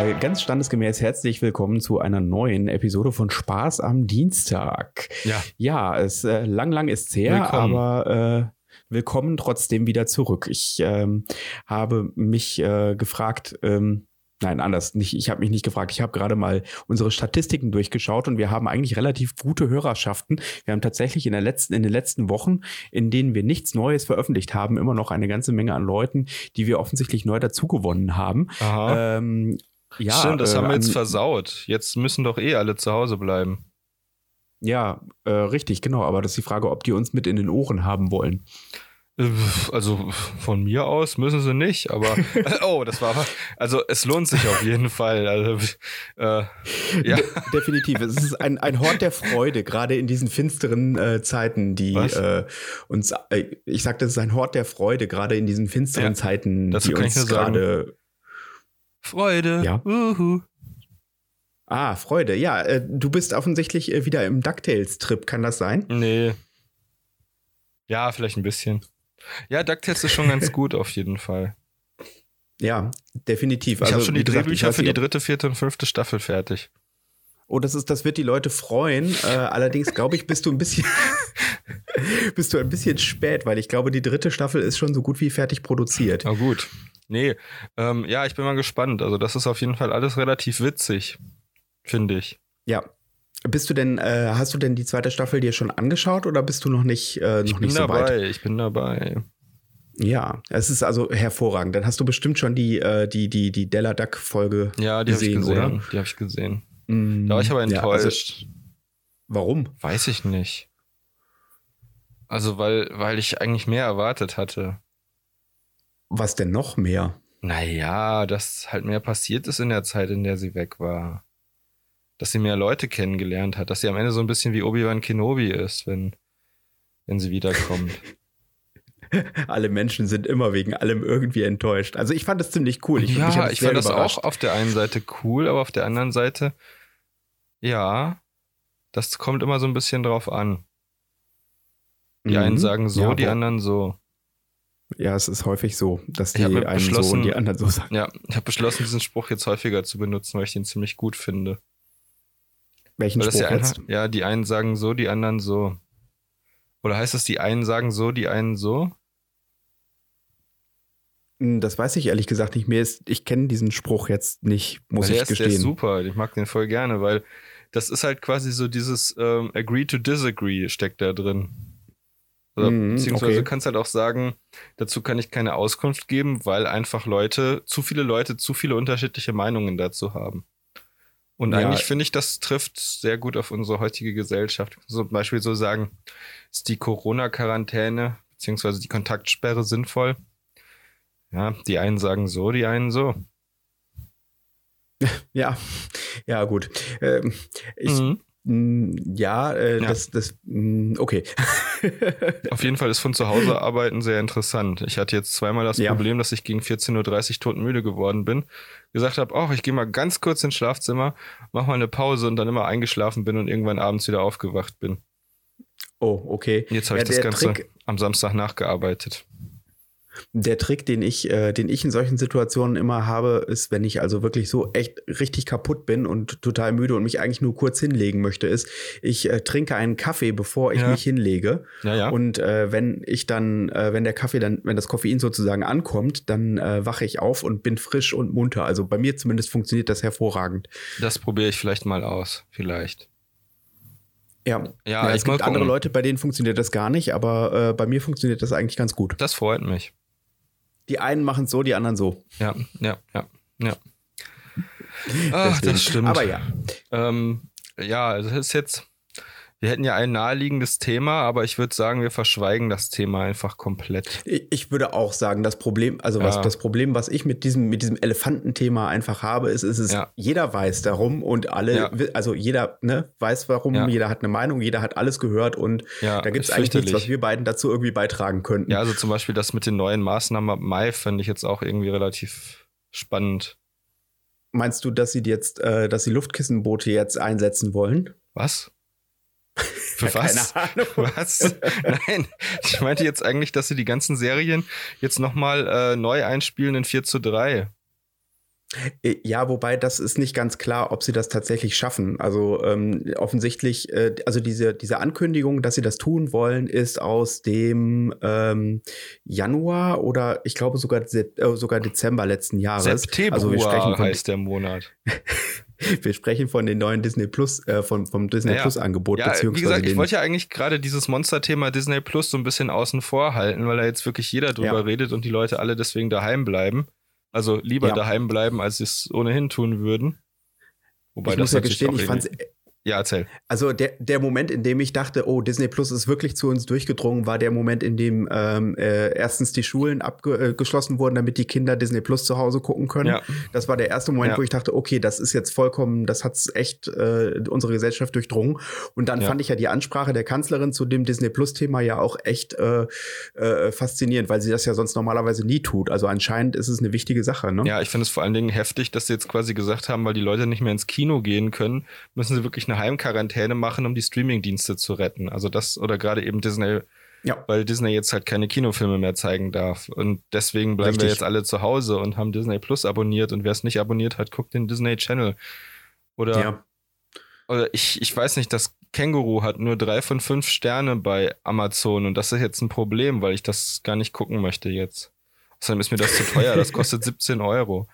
Ganz standesgemäß herzlich willkommen zu einer neuen Episode von Spaß am Dienstag. Ja. Ja, es äh, lang, lang ist her, Willkommen. aber äh, willkommen trotzdem wieder zurück. Ich ähm, habe mich äh, gefragt, ähm, Nein, anders. Nicht, ich habe mich nicht gefragt. Ich habe gerade mal unsere Statistiken durchgeschaut und wir haben eigentlich relativ gute Hörerschaften. Wir haben tatsächlich in, der letzten, in den letzten Wochen, in denen wir nichts Neues veröffentlicht haben, immer noch eine ganze Menge an Leuten, die wir offensichtlich neu dazugewonnen haben. Aha. Ähm, ja, Stimmt, das äh, haben wir jetzt versaut. Jetzt müssen doch eh alle zu Hause bleiben. Ja, äh, richtig, genau. Aber das ist die Frage, ob die uns mit in den Ohren haben wollen. Äh, Also von mir aus müssen sie nicht, aber oh, das war also es lohnt sich auf jeden Fall. Also äh, ja, De definitiv. Es ist ein, ein Hort der Freude, gerade in diesen finsteren äh, Zeiten, die äh, uns, äh, ich sagte, es ist ein Hort der Freude, gerade in diesen finsteren Ja, Zeiten, die uns gerade. Freude. Ja. Uhu. Ah, Freude. Ja, äh, du bist offensichtlich äh, wieder im DuckTales-Trip, kann das sein? Nee. Ja, vielleicht ein bisschen. Ja, DuckTales ist schon ganz gut auf jeden Fall. Ja, definitiv. Ich habe schon die gesagt, Drehbücher für die dritte, vierte und fünfte Staffel fertig. Oh, das ist, das wird die Leute freuen. Äh, allerdings glaube ich, bist du ein bisschen, bist du ein bisschen spät, weil ich glaube, die dritte Staffel ist schon so gut wie fertig produziert. Na gut. Nee, ähm, ja, ich bin mal gespannt. Also das ist auf jeden Fall alles relativ witzig, finde ich. Ja. Bist du denn, äh, hast du denn die zweite Staffel dir schon angeschaut oder bist du noch nicht, äh, noch Ich bin nicht so dabei, weit? ich bin dabei. Ja, es ist also hervorragend. Dann hast du bestimmt schon die, äh, die, die, die Della Duck Folge Ja, die habe ich gesehen, gesehen. oder? Die habe ich gesehen. Mm, Da war ich aber ja, also, enttäuscht. warum? Weiß ich nicht. Also, weil, weil ich eigentlich mehr erwartet hatte. Was denn noch mehr? Naja, dass halt mehr passiert ist in der Zeit, in der sie weg war. Dass sie mehr Leute kennengelernt hat. Dass sie am Ende so ein bisschen wie Obi-Wan Kenobi ist, wenn, wenn sie wiederkommt. Alle Menschen sind immer wegen allem irgendwie enttäuscht. Also ich fand das ziemlich cool. Ich, ja, ich fand das überrascht. auch auf der einen Seite cool, aber auf der anderen Seite, ja, das kommt immer so ein bisschen drauf an. Die einen Mhm. sagen so, ja, die anderen so. Ja, es ist häufig so, dass die einen so und die anderen so sagen. Ja, ich habe beschlossen, diesen Spruch jetzt häufiger zu benutzen, weil ich den ziemlich gut finde. Welchen Weil das Spruch ja, jetzt? ein, ja, die einen sagen so, die anderen so. Oder heißt es, die einen sagen so, die einen so? Hm, Das weiß ich ehrlich gesagt nicht mehr. Ist- Ich kenne diesen Spruch jetzt nicht, muss Weil ich der, ist, der gestehen. ist super, ich mag den voll gerne, weil das ist halt quasi so dieses ähm, Agree to Disagree steckt da drin. Oder, Mhm, beziehungsweise okay. du kannst halt auch sagen, dazu kann ich keine Auskunft geben, weil einfach Leute, zu viele Leute zu viele unterschiedliche Meinungen dazu haben. Und Ja. eigentlich finde ich, das trifft sehr gut auf unsere heutige Gesellschaft. So zum Beispiel so sagen, ist die Corona-Quarantäne beziehungsweise die Kontaktsperre sinnvoll? Ja, die einen sagen so, die einen so. Ja, ja, gut. Ähm, ich, Mhm. Mh, ja, äh, Ja. das, das, mh, okay. Auf jeden Fall ist von zu Hause arbeiten sehr interessant. Ich hatte jetzt zweimal das Ja. Problem, dass ich gegen 14.30 Uhr todmüde geworden bin. Gesagt habe, ach, ich gehe mal ganz kurz ins Schlafzimmer, mach mal eine Pause und dann immer eingeschlafen bin und irgendwann abends wieder aufgewacht bin. Oh, okay. Jetzt habe Ja, ich das Ganze Trick- am Samstag nachgearbeitet. Der Trick, den ich, äh, den ich in solchen Situationen immer habe, ist, wenn ich also wirklich so echt richtig kaputt bin und total müde und mich eigentlich nur kurz hinlegen möchte, ist, ich äh, trinke einen Kaffee, bevor ich Ja. mich hinlege. Ja, ja. Und äh, wenn ich dann, äh, wenn der Kaffee dann, wenn das Koffein sozusagen ankommt, dann äh, wache ich auf und bin frisch und munter. Also bei mir zumindest funktioniert das hervorragend. das probiere ich vielleicht mal aus. Vielleicht. Ja, Ja, es ich mal gibt andere. Leute, bei denen funktioniert das gar nicht, aber äh, bei mir funktioniert das eigentlich ganz gut. Das freut mich. Die einen machen es so, die anderen so. Ja, ja, ja, ja. Ach, das stimmt. Aber ja, Ähm, ja, also das ist jetzt, wir hätten ja ein naheliegendes Thema, aber ich würde sagen, wir verschweigen das Thema einfach komplett. ich, würde auch sagen, das Problem, also was Ja. das Problem, was ich mit diesem mit diesem Elefantenthema einfach habe, ist, ist es, Ja. jeder weiß darum und alle, Ja. also jeder ne, weiß warum, jeder hat eine Meinung, jeder hat alles gehört und da gibt es eigentlich nichts, was wir beiden dazu irgendwie beitragen könnten. Ja, also zum Beispiel das mit den neuen Maßnahmen ab Mai fand ich jetzt auch irgendwie relativ spannend. Meinst du, dass sie jetzt, äh, dass sie Luftkissenboote jetzt einsetzen wollen? Was? Für Ja, was? Keine Ahnung. Was? Nein, ich meinte jetzt eigentlich, dass sie die ganzen Serien jetzt nochmal äh, neu einspielen in 4 zu 3. Äh, ja, wobei das ist nicht ganz klar, ob sie das tatsächlich schaffen. Also ähm, offensichtlich, äh, also diese, diese Ankündigung, dass sie das tun wollen, ist aus dem ähm, Januar oder ich glaube sogar, äh, sogar Dezember letzten Jahres. September also wir sprechen von, heißt der Monat. wir sprechen von den neuen Disney Plus, äh, von, vom Disney Ja. Plus Angebot. Ja, beziehungsweise wie gesagt, ich wollte ja eigentlich gerade dieses Monsterthema Disney Plus so ein bisschen außen vor halten, weil da jetzt wirklich jeder drüber Ja. redet und die Leute alle deswegen daheim bleiben. Also lieber Ja. daheim bleiben, als sie es ohnehin tun würden. Wobei ich muss ja gestehen, ich fand's, irgendwie- Ja, erzähl. also der, der Moment, in dem ich dachte, oh, Disney Plus ist wirklich zu uns durchgedrungen, war der Moment, in dem ähm, äh, erstens die Schulen abgeschlossen wurden, damit die Kinder Disney Plus zu Hause gucken können. Ja. Das war der erste Moment, Ja. wo ich dachte, okay, das ist jetzt vollkommen, das hat's echt äh, unsere Gesellschaft durchdrungen. Und dann Ja. fand ich ja die Ansprache der Kanzlerin zu dem Disney Plus-Thema ja auch echt äh, äh, faszinierend, weil sie das ja sonst normalerweise nie tut. Also anscheinend ist es eine wichtige Sache, ne? Ja, ich finde es vor allen Dingen heftig, dass sie jetzt quasi gesagt haben, weil die Leute nicht mehr ins Kino gehen können, müssen sie wirklich eine Heimquarantäne machen, um die Streamingdienste zu retten. Also das oder gerade eben Disney, Ja. weil Disney jetzt halt keine Kinofilme mehr zeigen darf. Und deswegen bleiben wir Richtig. jetzt alle zu Hause und haben Disney Plus abonniert. Und wer es nicht abonniert hat, guckt den Disney Channel. Oder, ja. oder ich, ich weiß nicht, das Känguru hat nur drei von fünf Sterne bei Amazon und das ist jetzt ein Problem, weil ich das gar nicht gucken möchte jetzt. Außerdem ist mir das zu teuer, das kostet 17 Euro.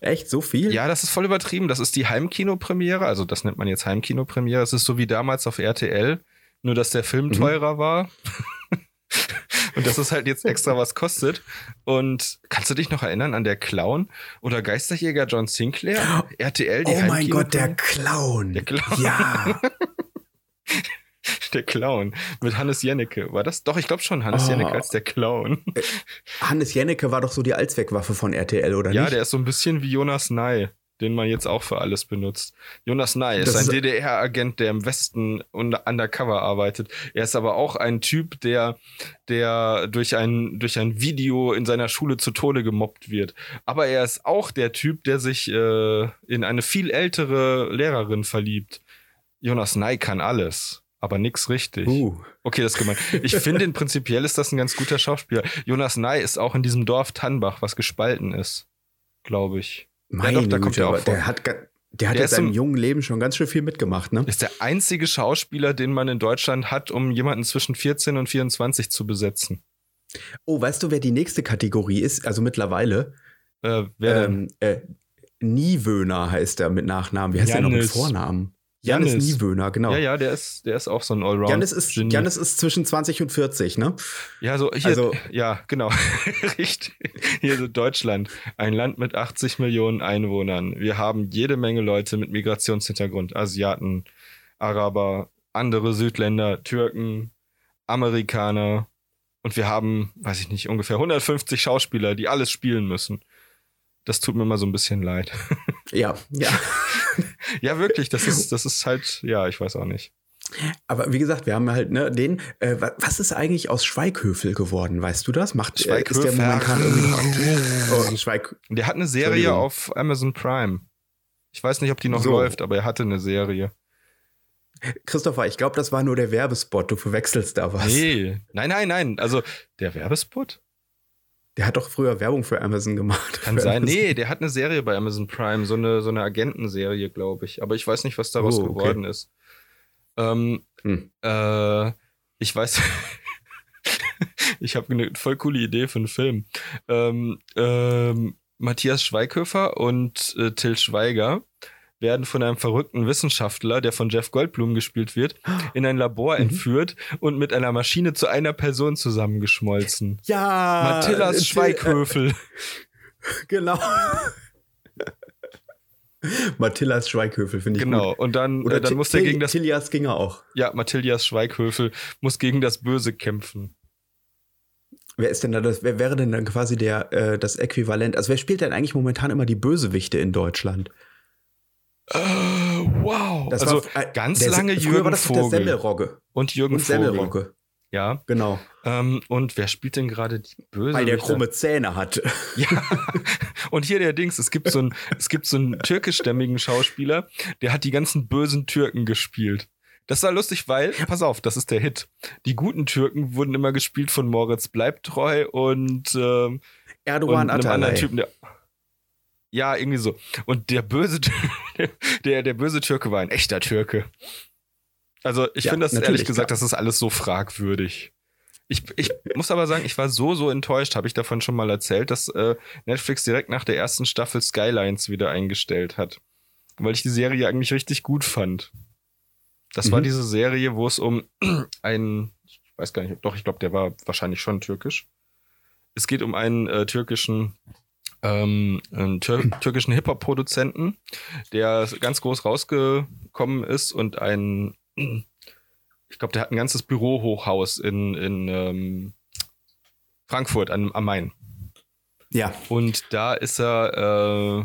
Echt so viel? Ja, das ist voll übertrieben. Das ist die Heimkinopremiere. Also, das nennt man jetzt Heimkinopremiere. Es ist so wie damals auf RTL, nur dass der Film Mhm. teurer war. Und dass es halt jetzt extra was kostet. Und kannst du dich noch erinnern an der Clown oder Geisterjäger John Sinclair? RTL, die Oh mein Gott, der? Clown. Der Clown. Ja. Der Clown mit Hannes Jennecke. War das? Doch, ich glaube schon Hannes Oh. Jennecke als der Clown. Hannes Jennecke war doch so die Allzweckwaffe von RTL, oder Ja, nicht? der ist so ein bisschen wie Jonas Ney, den man jetzt auch für alles benutzt. Jonas Ney ist Das ein DDR-Agent, der im Westen un- undercover arbeitet. Er ist aber auch ein Typ, der, der durch ein, durch ein Video in seiner Schule zu Tode gemobbt wird. Aber er ist auch der Typ, der sich äh, in eine viel ältere Lehrerin verliebt. Jonas Ney kann alles. Aber nix richtig. Uh. Okay, das ist gemein. Ich finde, prinzipiell ist das ein ganz guter Schauspieler. Jonas Ney ist auch in diesem Dorf Tannbach, was gespalten ist. Glaube ich. Meine doch, da kommt Güte, er auch vor. der hat, der hat Der in seinem im- jungen Leben schon ganz schön viel mitgemacht, ne? Ist der einzige Schauspieler, den man in Deutschland hat, um jemanden zwischen 14 und 24 zu besetzen. Oh, weißt du, wer die nächste Kategorie ist? Also mittlerweile. Äh, wer denn? Ähm, äh, Niewöhner heißt er mit Nachnamen. Wie heißt er noch mit. Vornamen? Janis. Niewöhner, genau. Ja, ja, der ist, der ist auch so ein Allround. Janis ist, Genie. Janis ist zwischen 20 und 40, ne? Ja, so hier, Also- ja, genau. Richtig. Hier so Deutschland, ein Land mit 80 Millionen Einwohnern. Wir haben jede Menge Leute mit Migrationshintergrund, Asiaten, Araber, andere Südländer, Türken, Amerikaner und wir haben, weiß ich nicht, ungefähr 150 Schauspieler, die alles spielen müssen. Das tut mir mal so ein bisschen leid. Ja, ja. ja, wirklich, das ist das ist halt, ja, ich weiß auch nicht. Aber wie gesagt, wir haben halt ne, den. Äh, wa- was ist eigentlich aus Schweighöfel geworden? Weißt du das? Macht äh, ist der momentan irgendwie? Oh, Schweig. Der hat eine Serie auf Amazon Prime. Ich weiß nicht, ob die noch So. läuft, aber er hatte eine Serie. Christopher, ich glaube, das war nur der Werbespot. Du verwechselst da was. Nee, nein, nein, nein. Also der Werbespot? Der hat doch früher Werbung für Amazon gemacht. Kann sein. Amazon. Nee, der hat eine Serie bei Amazon Prime, so eine, so eine Agentenserie, glaube ich. Aber ich weiß nicht, was daraus Oh, okay. geworden ist. Ähm, Hm. äh, ich weiß. ich habe eine voll coole Idee für einen Film. Ähm, ähm, Matthias Schweighöfer und äh, Till Schweiger werden von einem verrückten Wissenschaftler, der von Jeff Goldblum gespielt wird, in ein Labor Mhm. entführt und mit einer Maschine zu einer Person zusammengeschmolzen. Ja. Matthias Till- Schweighöfel. Äh, genau. Matthias Schweighöfel, finde ich Genau. gut. Und dann, Oder äh, dann muss der Til- gegen das, Tilias ging er auch. ja, Matthias Schweighöfel muss gegen das Böse kämpfen. Wer ist denn da das, wer wäre denn dann quasi der, äh, das Äquivalent? Also wer spielt denn eigentlich momentan immer die Bösewichte in Deutschland? Äh, wow. Das also war, äh, ganz der, lange Jürgen war das doch der Vogel. Semmelrogge. und Jürgen Und Vogel. Semmelrogge. Ja. Genau. Ähm, und wer spielt denn gerade die Böse? Weil der krumme Zähne hat. Ja. Und hier der Dings, es gibt so einen, es gibt so einen türkischstämmigen Schauspieler, der hat die ganzen bösen Türken gespielt. Das war lustig, weil, pass auf, das ist der Hit. Die guten Türken wurden immer gespielt von Moritz Bleibtreu und, ähm, und Erdogan anderen Atalay. Typen, der. Ja, irgendwie so. Und der böse, der, der böse Türke war ein echter Türke. Also ich ja, finde das ehrlich gesagt, klar. das ist alles so fragwürdig. Ich, ich muss aber sagen, ich war so, so enttäuscht, habe ich davon schon mal erzählt, dass äh, Netflix direkt nach der ersten Staffel Skylines wieder eingestellt hat. Weil ich die Serie eigentlich richtig gut fand. Das mhm. war diese Serie, wo es um einen, ich weiß gar nicht, doch, ich glaube, der war wahrscheinlich schon türkisch. Es geht um einen äh, türkischen ähm, einen tür türkischen Hip-Hop-Produzenten, der ganz groß rausgekommen ist und ein ich glaube, der hat ein ganzes Bürohochhaus in, in ähm, Frankfurt am, am Main. Ja. Und da ist er, äh,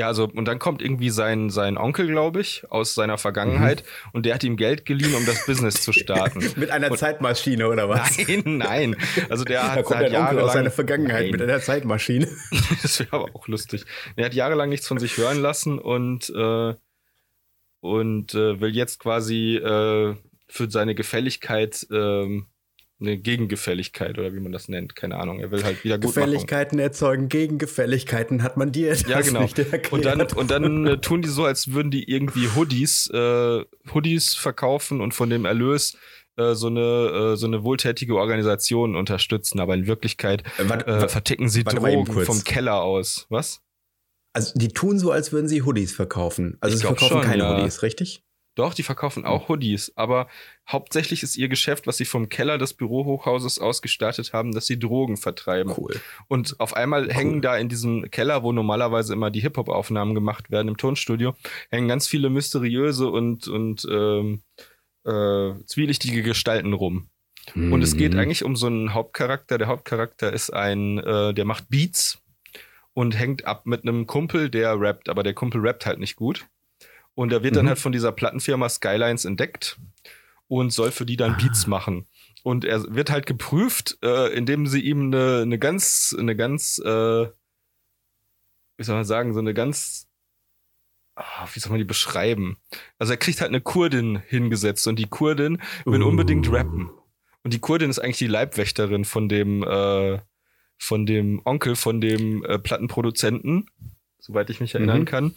ja, also, und dann kommt irgendwie sein, sein Onkel, glaube ich, aus seiner Vergangenheit mhm. und der hat ihm Geld geliehen, um das Business zu starten. mit einer und, Zeitmaschine oder was? Nein, nein. Also der da hat, kommt hat Onkel aus seiner Vergangenheit nein. mit einer Zeitmaschine. das wäre aber auch lustig. Er hat jahrelang nichts von sich hören lassen und äh, und äh, will jetzt quasi äh, für seine Gefälligkeit ähm, eine Gegengefälligkeit oder wie man das nennt, keine Ahnung. Er will halt wieder Gefälligkeiten erzeugen Gegengefälligkeiten, hat man dir ja genau. Und dann und dann äh, tun die so, als würden die irgendwie Hoodies äh, Hoodies verkaufen und von dem Erlös äh, so eine äh, so eine wohltätige Organisation unterstützen, aber in Wirklichkeit äh, warte, verticken sie Drogen vom Keller aus. Was? Also die tun so, als würden sie Hoodies verkaufen. Also ich sie verkaufen schon, keine ja. Hoodies, richtig? Doch, die verkaufen auch Hoodies, aber hauptsächlich ist ihr Geschäft, was sie vom Keller des Bürohochhauses ausgestattet haben, dass sie Drogen vertreiben. Cool. Und auf einmal cool. hängen da in diesem Keller, wo normalerweise immer die Hip-Hop-Aufnahmen gemacht werden im Tonstudio, hängen ganz viele mysteriöse und, und ähm, äh, zwielichtige Gestalten rum. Mhm. Und es geht mhm. eigentlich um so einen Hauptcharakter. Der Hauptcharakter ist ein, äh, der macht Beats und hängt ab mit einem Kumpel, der rappt, aber der Kumpel rappt halt nicht gut. Und er wird mhm. dann halt von dieser Plattenfirma Skylines entdeckt und soll für die dann Beats ah. machen. Und er wird halt geprüft, äh, indem sie ihm eine, eine ganz, eine ganz, äh, wie soll man sagen, so eine ganz, ah, wie soll man die beschreiben? Also er kriegt halt eine Kurdin hingesetzt und die Kurdin will uh. unbedingt rappen. Und die Kurdin ist eigentlich die Leibwächterin von dem, äh, von dem Onkel von dem äh, Plattenproduzenten, soweit ich mich erinnern mhm. kann.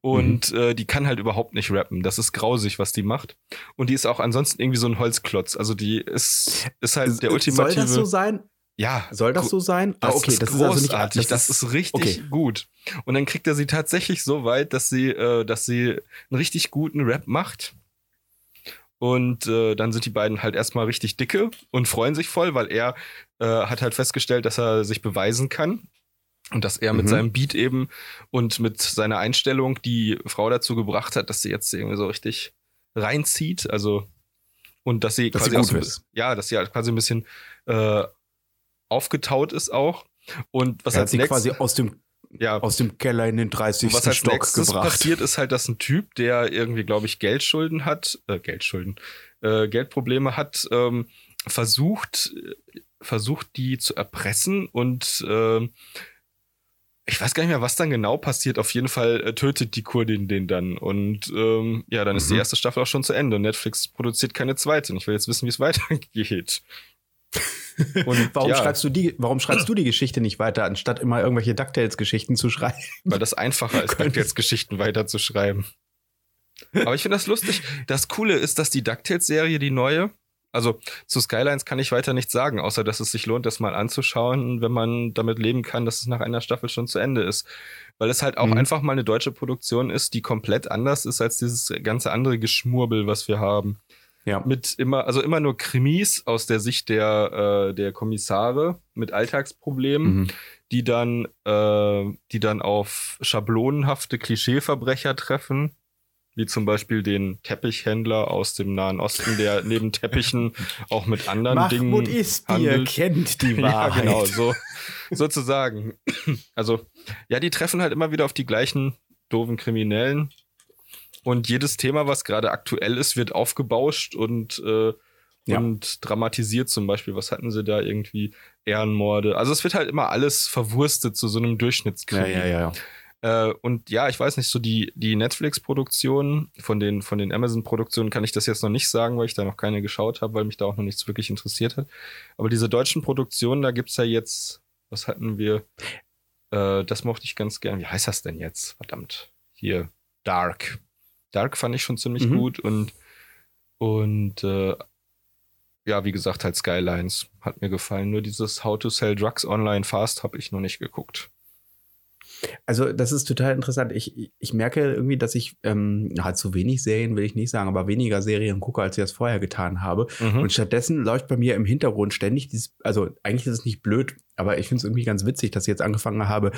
Und mhm. äh, die kann halt überhaupt nicht rappen. Das ist grausig, was die macht. Und die ist auch ansonsten irgendwie so ein Holzklotz. Also die ist, ist halt der ultimative. Soll das so sein? Ja. Soll das so sein? Das ah, okay, ist das großartig. Ist also nicht, das, das, ist, richtig okay. gut. Und dann kriegt er sie tatsächlich so weit, dass sie, äh, dass sie einen richtig guten Rap macht. Und äh, dann sind die beiden halt erstmal richtig dicke und freuen sich voll, weil er äh, hat halt festgestellt, dass er sich beweisen kann. Und dass er mit mhm. seinem Beat eben und mit seiner Einstellung die Frau dazu gebracht hat, dass sie jetzt irgendwie so richtig reinzieht. Also, und dass sie dass quasi sie so, ja, dass sie halt quasi ein bisschen äh, aufgetaut ist auch. Und was er als hat quasi aus dem ja. aus dem Keller in den 30. was als Stock nächstes gebracht. passiert, ist halt, dass ein Typ, der irgendwie, glaube ich, Geldschulden hat, äh, Geldschulden, äh, Geldprobleme hat, ähm, versucht, versucht, die zu erpressen und äh, ich weiß gar nicht mehr, was dann genau passiert. Auf jeden Fall äh, tötet die Kurdin den dann. Und ähm, ja, dann ist die mhm. erste Staffel auch schon zu Ende. Netflix produziert keine zweite. Und ich will jetzt wissen, wie es weitergeht. Und warum ja. schreibst du die, warum schreibst du die Geschichte nicht weiter, anstatt immer irgendwelche DuckTales-Geschichten zu schreiben? Weil das einfacher ist, DuckTales-Geschichten weiterzuschreiben. Aber ich finde das lustig. Das Coole ist, dass die DuckTales-Serie, die neue, also zu Skylines kann ich weiter nichts sagen, außer dass es sich lohnt, das mal anzuschauen, wenn man damit leben kann, dass es nach einer Staffel schon zu Ende ist. Weil es halt auch mhm. einfach mal eine deutsche Produktion ist, die komplett anders ist als dieses ganze andere Geschmurbel, was wir haben. Ja. Mit immer, also immer nur Krimis aus der Sicht der, äh, der Kommissare mit Alltagsproblemen, mhm. die dann, äh, die dann auf schablonenhafte Klischeeverbrecher treffen, wie zum Beispiel den Teppichhändler aus dem Nahen Osten, der neben Teppichen auch mit anderen Mahmoud Dingen Isbir kennt die Wahrheit. Ja, genau, so sozusagen. Also, ja, die treffen halt immer wieder auf die gleichen doofen Kriminellen und jedes Thema, was gerade aktuell ist, wird aufgebauscht und, äh, ja. und dramatisiert zum Beispiel. Was hatten sie da irgendwie? Ehrenmorde. Also es wird halt immer alles verwurstet zu so einem Durchschnittskrimi. Ja, ja, ja. Äh, und ja, ich weiß nicht, so die, die Netflix-Produktionen, von den, von den Amazon-Produktionen kann ich das jetzt noch nicht sagen, weil ich da noch keine geschaut habe, weil mich da auch noch nichts wirklich interessiert hat. Aber diese deutschen Produktionen, da gibt's ja jetzt, was hatten wir? Äh, das mochte ich ganz gern. Wie heißt das denn jetzt? Verdammt. Hier, Dark. Dark fand ich schon ziemlich Mhm. gut und, und äh, ja, wie gesagt, halt Skylines hat mir gefallen. Nur dieses How to Sell Drugs Online Fast habe ich noch nicht geguckt. Also, das ist total interessant. Ich, ich merke irgendwie, dass ich ähm, halt zu wenig Serien, will ich nicht sagen, aber weniger Serien gucke, als ich das vorher getan habe. Mhm. Und stattdessen läuft bei mir im Hintergrund ständig dieses, also eigentlich ist es nicht blöd, aber ich finde es irgendwie ganz witzig, dass ich jetzt angefangen habe,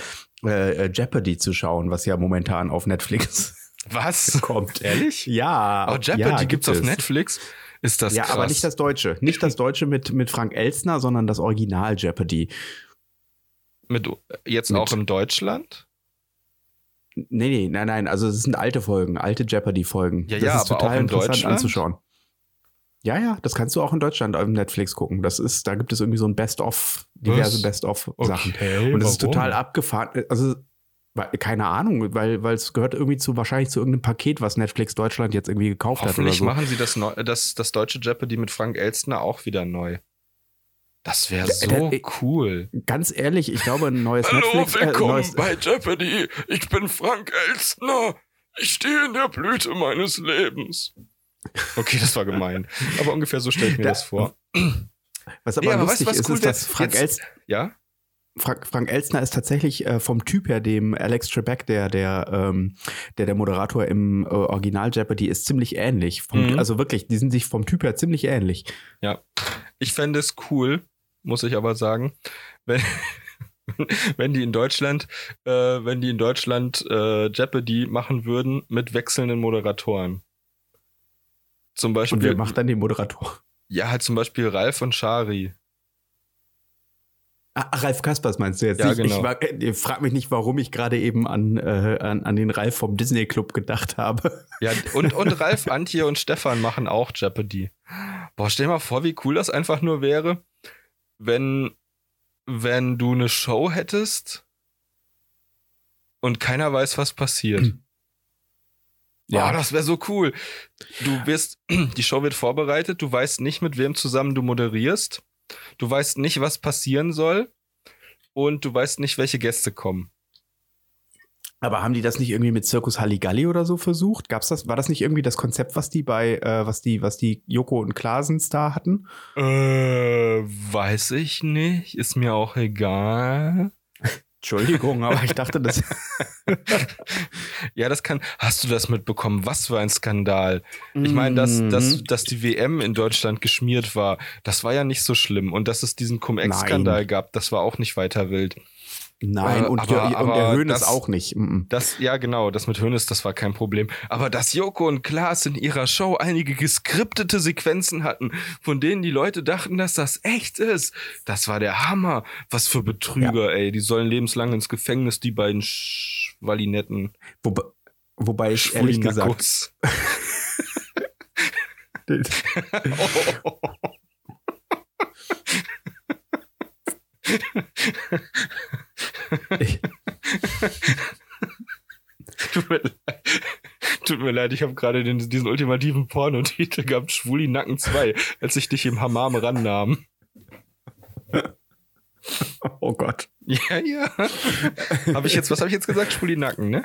äh, äh, Jeopardy zu schauen, was ja momentan auf Netflix Was? kommt. Ehrlich? Ja. Oh, Jeopardy ja, gibt's gibt auf es. Netflix? Ist das ja, krass? aber nicht das Deutsche. Nicht das Deutsche mit, mit Frank Elstner, sondern das Original Jeopardy. Mit, jetzt Mit- auch in Deutschland? Nee, nee, nein, nein. Also es sind alte Folgen, alte Jeopardy-Folgen. Ja, das ja, ist aber total auch in interessant Deutschland? anzuschauen. Ja, ja, das kannst du auch in Deutschland auf Netflix gucken. Das ist, da gibt es irgendwie so ein Best-of, diverse? Best-of-Sachen. Okay, Und das ist total abgefahren. Also, weil- keine Ahnung, weil, es gehört irgendwie zu, wahrscheinlich zu irgendeinem Paket, was Netflix Deutschland jetzt irgendwie gekauft hat Hoffentlich so. machen sie das, neu, das, das deutsche Jeopardy mit Frank Elstner auch wieder neu. Das wäre so da- äh, cool. Ganz ehrlich, ich glaube, ein neues Netflix. äh, neues, bei Jeopardy. Ich bin Frank Elstner. Ich stehe in der Blüte meines Lebens. Okay, das war gemein. Aber ungefähr so stelle ich mir Da- das vor. was aber Nee, aber lustig weißt was ist, cool ist, dass? Frank, Jetzt- Elst, Ja? Frank, Frank Elstner ist tatsächlich äh, vom Typ her dem Alex Trebek, der der ähm, der der Moderator im äh, Original Jeopardy ist ziemlich ähnlich. Vom, Mhm. Also wirklich, die sind sich vom Typ her ziemlich ähnlich. Ich fände es cool, muss ich aber sagen, wenn, wenn die in Deutschland, äh, wenn die in Deutschland äh, Jeopardy machen würden mit wechselnden Moderatoren. Zum Beispiel. Und wer macht dann den Moderator? Ja, halt zum Beispiel Ralf und Shari. Ah, Ralf Kaspers meinst du jetzt? Ja, ich, genau. ich, war- äh, frag mich nicht, warum ich gerade eben an, äh, an, an den Ralf vom Disney Club gedacht habe. Ja, und, und Ralf, Antje und Stefan machen auch Jeopardy. Boah, stell dir mal vor, wie cool das einfach nur wäre, wenn, wenn du eine Show hättest und keiner weiß, was passiert. Ja, das wäre so cool. Du wirst, die Show wird vorbereitet, du weißt nicht, mit wem zusammen du moderierst, du weißt nicht, was passieren soll und du weißt nicht, welche Gäste kommen. Aber haben die das nicht irgendwie mit Circus Halligalli oder so versucht? Gab's das? War das nicht irgendwie das Konzept, was die bei, äh, was die, was die Joko und Klaasens da hatten? Äh, weiß ich nicht, ist mir auch egal. Entschuldigung, aber ich dachte, das. Ja, das kann. Hast du das mitbekommen? Was für ein Skandal. Ich meine, dass, Mhm. dass, dass die WM in Deutschland geschmiert war, das war ja nicht so schlimm. Und dass es diesen Cum-Ex-Skandal gab, das war auch nicht weiter wild. Nein, Äh, und, aber- ja, und aber der ist auch nicht. Mhm. Das, ja, genau, das mit Hönes, das war kein Problem. Aber dass Joko und Klaas in ihrer Show einige geskriptete Sequenzen hatten, von denen die Leute dachten, dass das echt ist, das war der Hammer. Was für Betrüger, ey. Die sollen lebenslang ins Gefängnis, die beiden Schwalinetten. Wobei, wobei ich ehrlich gesagt. Schwulinakos. Ich, Tut mir leid, Tut mir leid ich habe gerade diesen ultimativen Pornotitel gehabt, Schwuli Nacken 2, als ich dich im Hammam rannahm. oh Gott. Ja, ja. Habe ich jetzt, was habe ich jetzt gesagt? Schwuli Nacken, ne?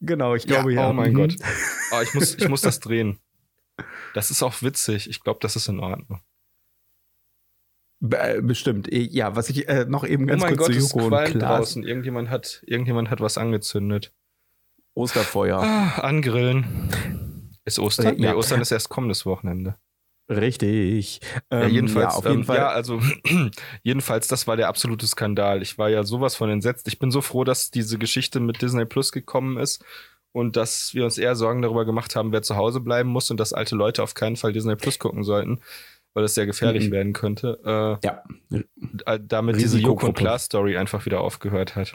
Genau, ich glaube ja. Oh mein Mhm. Gott. Oh, ich, muss, ich muss das drehen. Das ist auch witzig. Ich glaube, das ist in Ordnung. Äh, Bestimmt. Eh, Ja, was ich äh, noch eben ganz oh mein kurz Gott, zu es Joko und Klaas. draußen. Irgendjemand hat, irgendjemand hat was angezündet. Osterfeuer. Ah, angrillen. Ist Ostern? Äh, ja. Nee, Ostern ist erst kommendes Wochenende. Richtig. Ja, Ähm, jedenfalls, ja, auf jeden ähm, Fall. ja, also jedenfalls, das war der absolute Skandal. Ich war ja sowas von entsetzt. Ich bin so froh, dass diese Geschichte mit Disney Plus gekommen ist und dass wir uns eher Sorgen darüber gemacht haben, wer zu Hause bleiben muss und dass alte Leute auf keinen Fall Disney Plus gucken sollten, weil das sehr gefährlich Mhm. werden könnte. ja. Äh, äh, damit diese Joko und. Klaas Story einfach wieder aufgehört hat.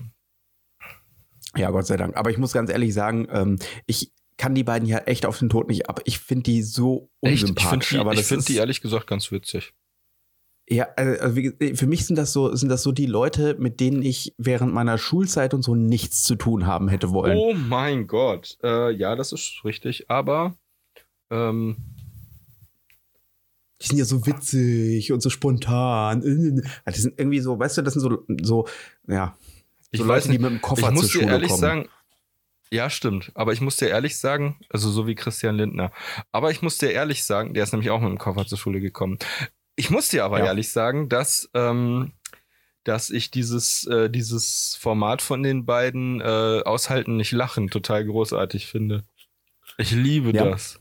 ja, Gott sei Dank. Aber ich muss ganz ehrlich sagen, ähm, ich kann die beiden ja echt auf den Tod nicht ab. Ich finde die so Echt? Ich finde unsympathisch. die, aber ich das find die ehrlich gesagt ganz witzig. Ja, also also für mich sind das so, sind das so die Leute, mit denen ich während meiner Schulzeit und so nichts zu tun haben hätte wollen. Oh mein Gott. Äh, ja, das ist richtig. Aber ähm, Die sind ja so witzig und so spontan. Das sind irgendwie so, weißt du, das sind so, so, ja. Ich so weiß Leute, die nicht. mit dem Koffer ich muss zur dir Schule ehrlich kommen. sagen, ja, stimmt. Aber ich muss dir ehrlich sagen, also so wie Christian Lindner. Aber ich muss dir ehrlich sagen, der ist nämlich auch mit dem Koffer zur Schule gekommen. Ich muss dir aber Ja. ehrlich sagen, dass, ähm, dass ich dieses, äh, dieses Format von den beiden äh, aushalten, nicht lachen, total großartig finde. Ich liebe Ja. das.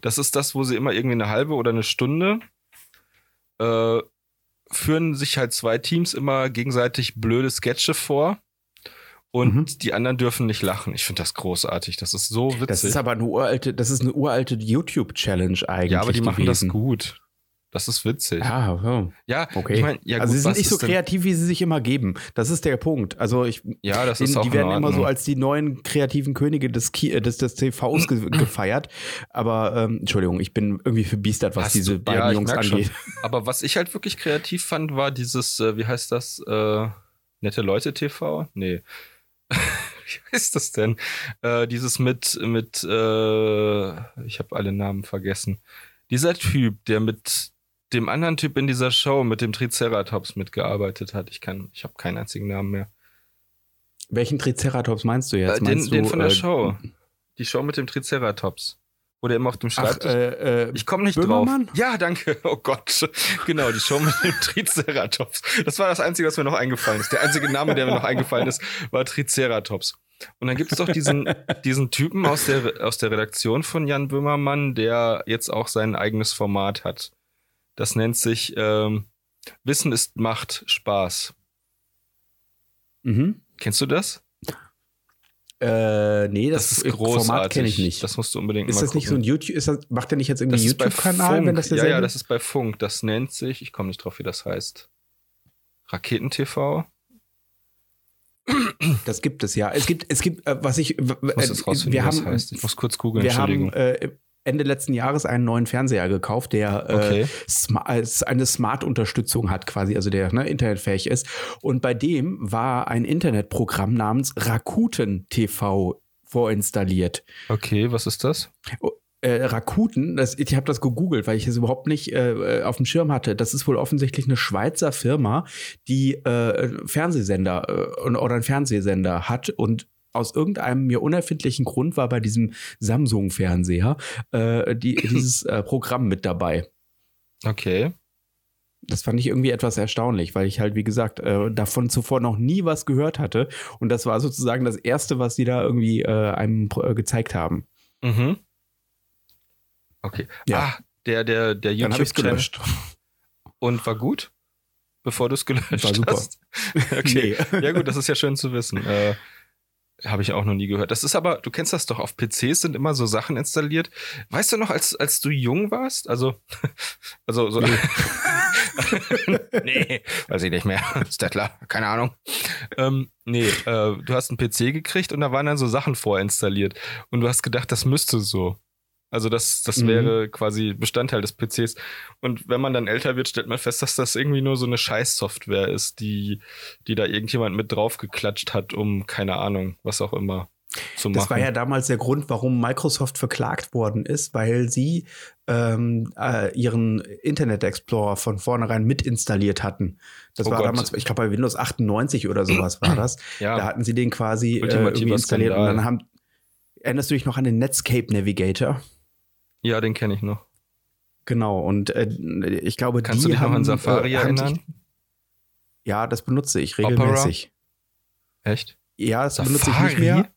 Das ist das, wo sie immer irgendwie eine halbe oder eine Stunde äh, führen sich halt zwei Teams immer gegenseitig blöde Sketche vor. Und Mhm. die anderen dürfen nicht lachen. Ich finde das großartig. Das ist so witzig. Das ist aber eine uralte, das ist eine uralte YouTube-Challenge eigentlich. ja, aber die machen das gewesen. gut. Das ist witzig. Ja, ja. Ja, okay. ich meine, ja, also gut, sie sind nicht so kreativ, wie sie sich immer geben. Das ist der Punkt. Also ich, Ja, das ist auch die werden immer so als die neuen kreativen Könige des, Ki äh, des, des TVs ge gefeiert. Aber ähm, Entschuldigung, ich bin irgendwie verbiestert, was Hast diese du- beiden ja, Jungs merk schon. angeht. Aber was ich halt wirklich kreativ fand, war dieses, äh, wie heißt das? Äh, Nette Leute TV? Nee. wie heißt das denn? Äh, dieses mit, mit, äh, ich habe alle Namen vergessen. Dieser Typ, der mit dem anderen Typ in dieser Show, mit dem Triceratops mitgearbeitet hat. Ich kann, ich habe keinen einzigen Namen mehr. Welchen Triceratops meinst du jetzt? Äh, den, meinst den du, von der äh, Show. Die Show mit dem Triceratops. Wo der immer auf dem Ach, Schreibtisch. äh, äh, Ich komme nicht Böhmermann? drauf. Ja, danke. Oh Gott. Genau, die Show mit dem Triceratops. Das war das Einzige, was mir noch eingefallen ist. Der einzige Name, der mir noch eingefallen ist, war Triceratops. Und dann gibt es doch diesen, diesen Typen aus der, aus der Redaktion von Jan Böhmermann, der jetzt auch sein eigenes Format hat. Das nennt sich ähm, Wissen ist Macht, Spaß. mhm. Kennst du das? Äh, nee, das, ist Format kenne ich nicht. Das musst du unbedingt ist mal das nicht so gucken. ein YouTube, ist das, macht der nicht jetzt irgendwie Das YouTube-Kanal, wenn das Ja, ja, das ist bei Funk. Das nennt sich, ich komme nicht drauf, wie das heißt. Raketen-TV? Das gibt es ja. Es gibt, es gibt, äh, was ich, w- Ich wir das haben, heißt. Ich muss kurz googeln, wir haben äh, Ende letzten Jahres einen neuen Fernseher gekauft, der äh, Okay. sma als eine Smart-Unterstützung hat, quasi, also der ne, internetfähig ist. Und bei dem war ein Internetprogramm namens Rakuten TV vorinstalliert. Okay, was ist das? Äh, Rakuten, das, ich habe das gegoogelt, weil ich es überhaupt nicht äh, auf dem Schirm hatte. Das ist wohl offensichtlich eine Schweizer Firma, die äh, Fernsehsender äh, oder einen Fernsehsender hat und aus irgendeinem mir unerfindlichen Grund war bei diesem Samsung-Fernseher äh, die, dieses äh, Programm mit dabei. Okay. Das fand ich irgendwie etwas erstaunlich, weil ich halt, wie gesagt, äh, davon zuvor noch nie was gehört hatte. Und das war sozusagen das Erste, was sie da irgendwie äh, einem äh, gezeigt haben. Mhm. Okay. Ja. Ah, der, der, der Dann habe ich gelöscht. Und war gut? Bevor du es gelöscht War super. hast? Okay. Ja, gut, das ist ja schön zu wissen. Äh, habe ich auch noch nie gehört. Das ist aber, du kennst das doch, auf PCs sind immer so Sachen installiert. Weißt du noch, als, als du jung warst? Also, also so. nee, weiß ich nicht mehr. Stettler, keine Ahnung. Ähm, nee, äh, du hast einen PC gekriegt und da waren dann so Sachen vorinstalliert. Und du hast gedacht, das müsste so. Also das, das Mhm. wäre quasi Bestandteil des PCs. Und wenn man dann älter wird, stellt man fest, dass das irgendwie nur so eine Scheißsoftware ist, die, die da irgendjemand mit draufgeklatscht hat, um, keine Ahnung, was auch immer zu machen. Das war ja damals der Grund, warum Microsoft verklagt worden ist, weil sie ähm, äh, ihren Internet Explorer von vornherein mit installiert hatten. Das Oh war Gott. damals, ich glaube bei Windows 98 oder sowas war das. ja. Da hatten sie den quasi äh, irgendwie installiert Skandal. und dann haben Erinnerst du dich noch an den Netscape Navigator? Ja, den kenne ich noch. Genau, und äh, ich glaube, Kannst die du dich haben, noch an Safari äh, erinnern? ja, das benutze ich Opera? regelmäßig. Echt? Ja, das benutze ich nicht mehr.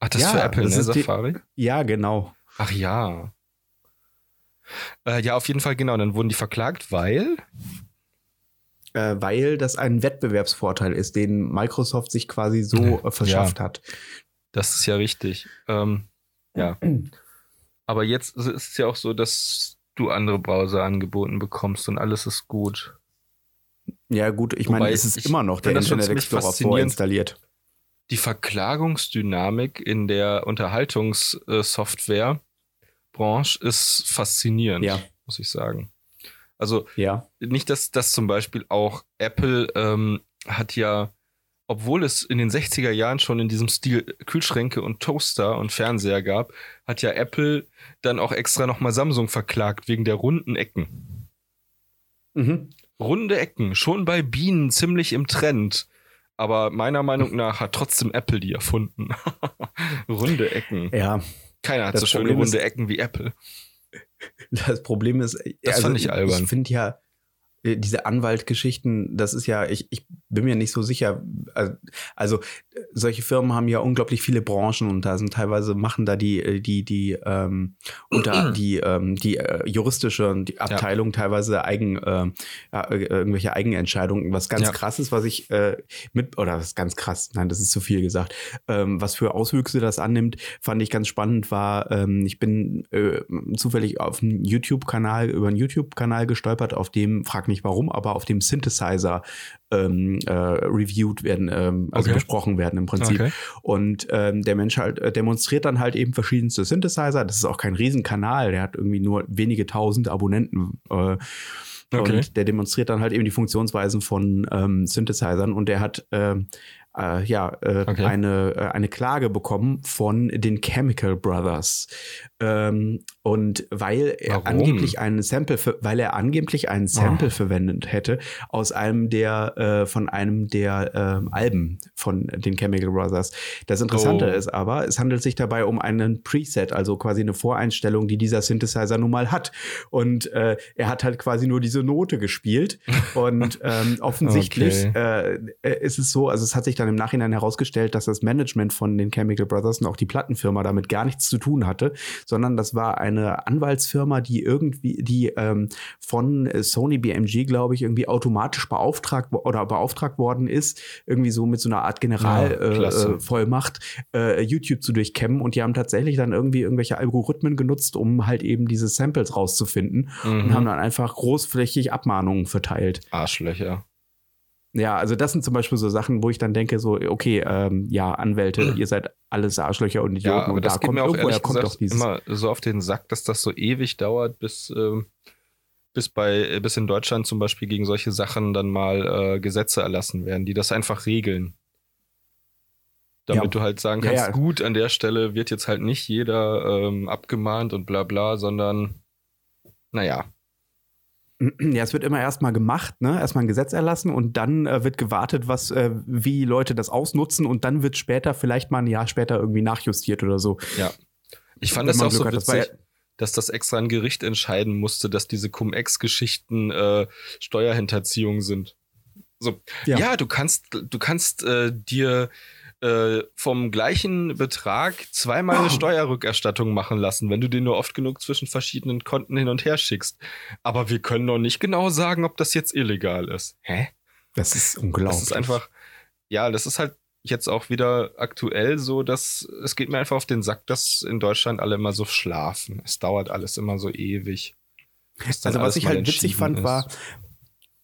Ach, das Ja, ist für Apple, das ne? die- Safari? Ja, genau. Ach ja. Äh, ja, auf jeden Fall, genau. Dann wurden die verklagt, weil. Äh, weil das ein Wettbewerbsvorteil ist, den Microsoft sich quasi so äh, verschafft hat. Das ist ja richtig. Ähm, ja. Aber jetzt ist es ja auch so, dass du andere Browser angeboten bekommst und alles ist gut. Ja, gut, ich Wobei meine, es ist immer noch der Internet Explorer vorinstalliert. Die Verklagungsdynamik in der Unterhaltungssoftware-Branche ist faszinierend, Ja. muss ich sagen. Also Ja. nicht, dass das zum Beispiel auch Apple ähm, hat ja, obwohl es in den 60er Jahren schon in diesem Stil Kühlschränke und Toaster und Fernseher gab, hat ja Apple dann auch extra nochmal Samsung verklagt wegen der runden Ecken. Mhm. Runde Ecken, schon bei Bienen ziemlich im Trend. aber meiner Meinung nach hat trotzdem Apple die erfunden. runde Ecken. Ja. Keiner hat so schöne runde Ecken wie Apple. Das Problem ist, das also, fand ich albern. Ich finde ja, diese Anwaltgeschichten, das ist ja, ich, ich bin mir nicht so sicher. Also, also solche Firmen haben ja unglaublich viele Branchen und da sind teilweise machen da die äh, die die ähm, unter die ähm, die äh, juristische die Abteilung ja. teilweise eigen äh, äh, irgendwelche Eigenentscheidungen. Was ganz ja. krass ist, was ich äh, mit oder was ganz krass, nein, das ist zu viel gesagt. Ähm, was für Auswüchse das annimmt, fand ich ganz spannend. War ähm, ich bin äh, zufällig auf einen YouTube-Kanal über einen YouTube-Kanal gestolpert, auf dem frag nicht warum, aber auf dem Synthesizer ähm, äh, reviewed werden, ähm, also okay. besprochen werden im Prinzip. Okay. Und ähm, der Mensch halt äh, demonstriert dann halt eben verschiedenste Synthesizer. Das ist auch kein Riesenkanal, der hat irgendwie nur wenige tausend Abonnenten. Äh, Okay. Und der demonstriert dann halt eben die Funktionsweisen von ähm, Synthesizern und der hat äh, äh, ja, äh, okay. eine, äh, eine Klage bekommen von den Chemical Brothers. Ähm, und weil er Warum? angeblich einen Sample, weil er angeblich einen Sample oh. verwendet hätte aus einem der, äh, von einem der äh, Alben von den Chemical Brothers. Das Interessante oh. ist aber, es handelt sich dabei um einen Preset, also quasi eine Voreinstellung, die dieser Synthesizer nun mal hat. Und äh, er hat halt quasi nur diese Note gespielt. und ähm, offensichtlich okay. äh, ist es so, also es hat sich dann im Nachhinein herausgestellt, dass das Management von den Chemical Brothers und auch die Plattenfirma damit gar nichts zu tun hatte, sondern das war eine Anwaltsfirma, die irgendwie, die ähm, von Sony BMG, glaube ich, irgendwie automatisch beauftragt oder beauftragt worden ist, irgendwie so mit so einer Art Generalvollmacht ja, äh, äh, YouTube zu durchkämmen und die haben tatsächlich dann irgendwie irgendwelche Algorithmen genutzt, um halt eben diese Samples rauszufinden mhm. und haben dann einfach großflächig Abmahnungen verteilt. Arschlöcher. Ja, also das sind zum Beispiel so Sachen, wo ich dann denke, so, okay, ähm, ja, Anwälte, ihr seid alles Arschlöcher und Idioten. Ja, aber und das da geht kommt, mir auch ehrlich kommt gesagt immer so auf den Sack, dass das so ewig dauert, bis, ähm, bis bei, bis in Deutschland zum Beispiel gegen solche Sachen dann mal äh, Gesetze erlassen werden, die das einfach regeln. Damit ja. du halt sagen kannst, ja, ja. gut, an der Stelle wird jetzt halt nicht jeder ähm, abgemahnt und bla bla, sondern naja, ja, es wird immer erstmal gemacht, ne? Erstmal ein Gesetz erlassen und dann äh, wird gewartet, was, äh, wie Leute das ausnutzen und dann wird später, vielleicht mal ein Jahr später irgendwie nachjustiert oder so. Ja. Ich fand das auch so witzig, das dass das extra ein Gericht entscheiden musste, dass diese Cum-Ex-Geschichten äh, Steuerhinterziehung sind. So, ja. ja, du kannst, du kannst äh, dir äh, vom gleichen Betrag zweimal eine Steuerrückerstattung machen lassen, wenn du den nur oft genug zwischen verschiedenen Konten hin und her schickst. Aber wir können noch nicht genau sagen, ob das jetzt illegal ist. Hä? Das ist unglaublich. Das ist einfach, ja, das ist halt jetzt auch wieder aktuell so, dass es geht mir einfach auf den Sack, dass in Deutschland alle immer so schlafen. Es dauert alles immer so ewig. Also was ich halt witzig fand, ist. war,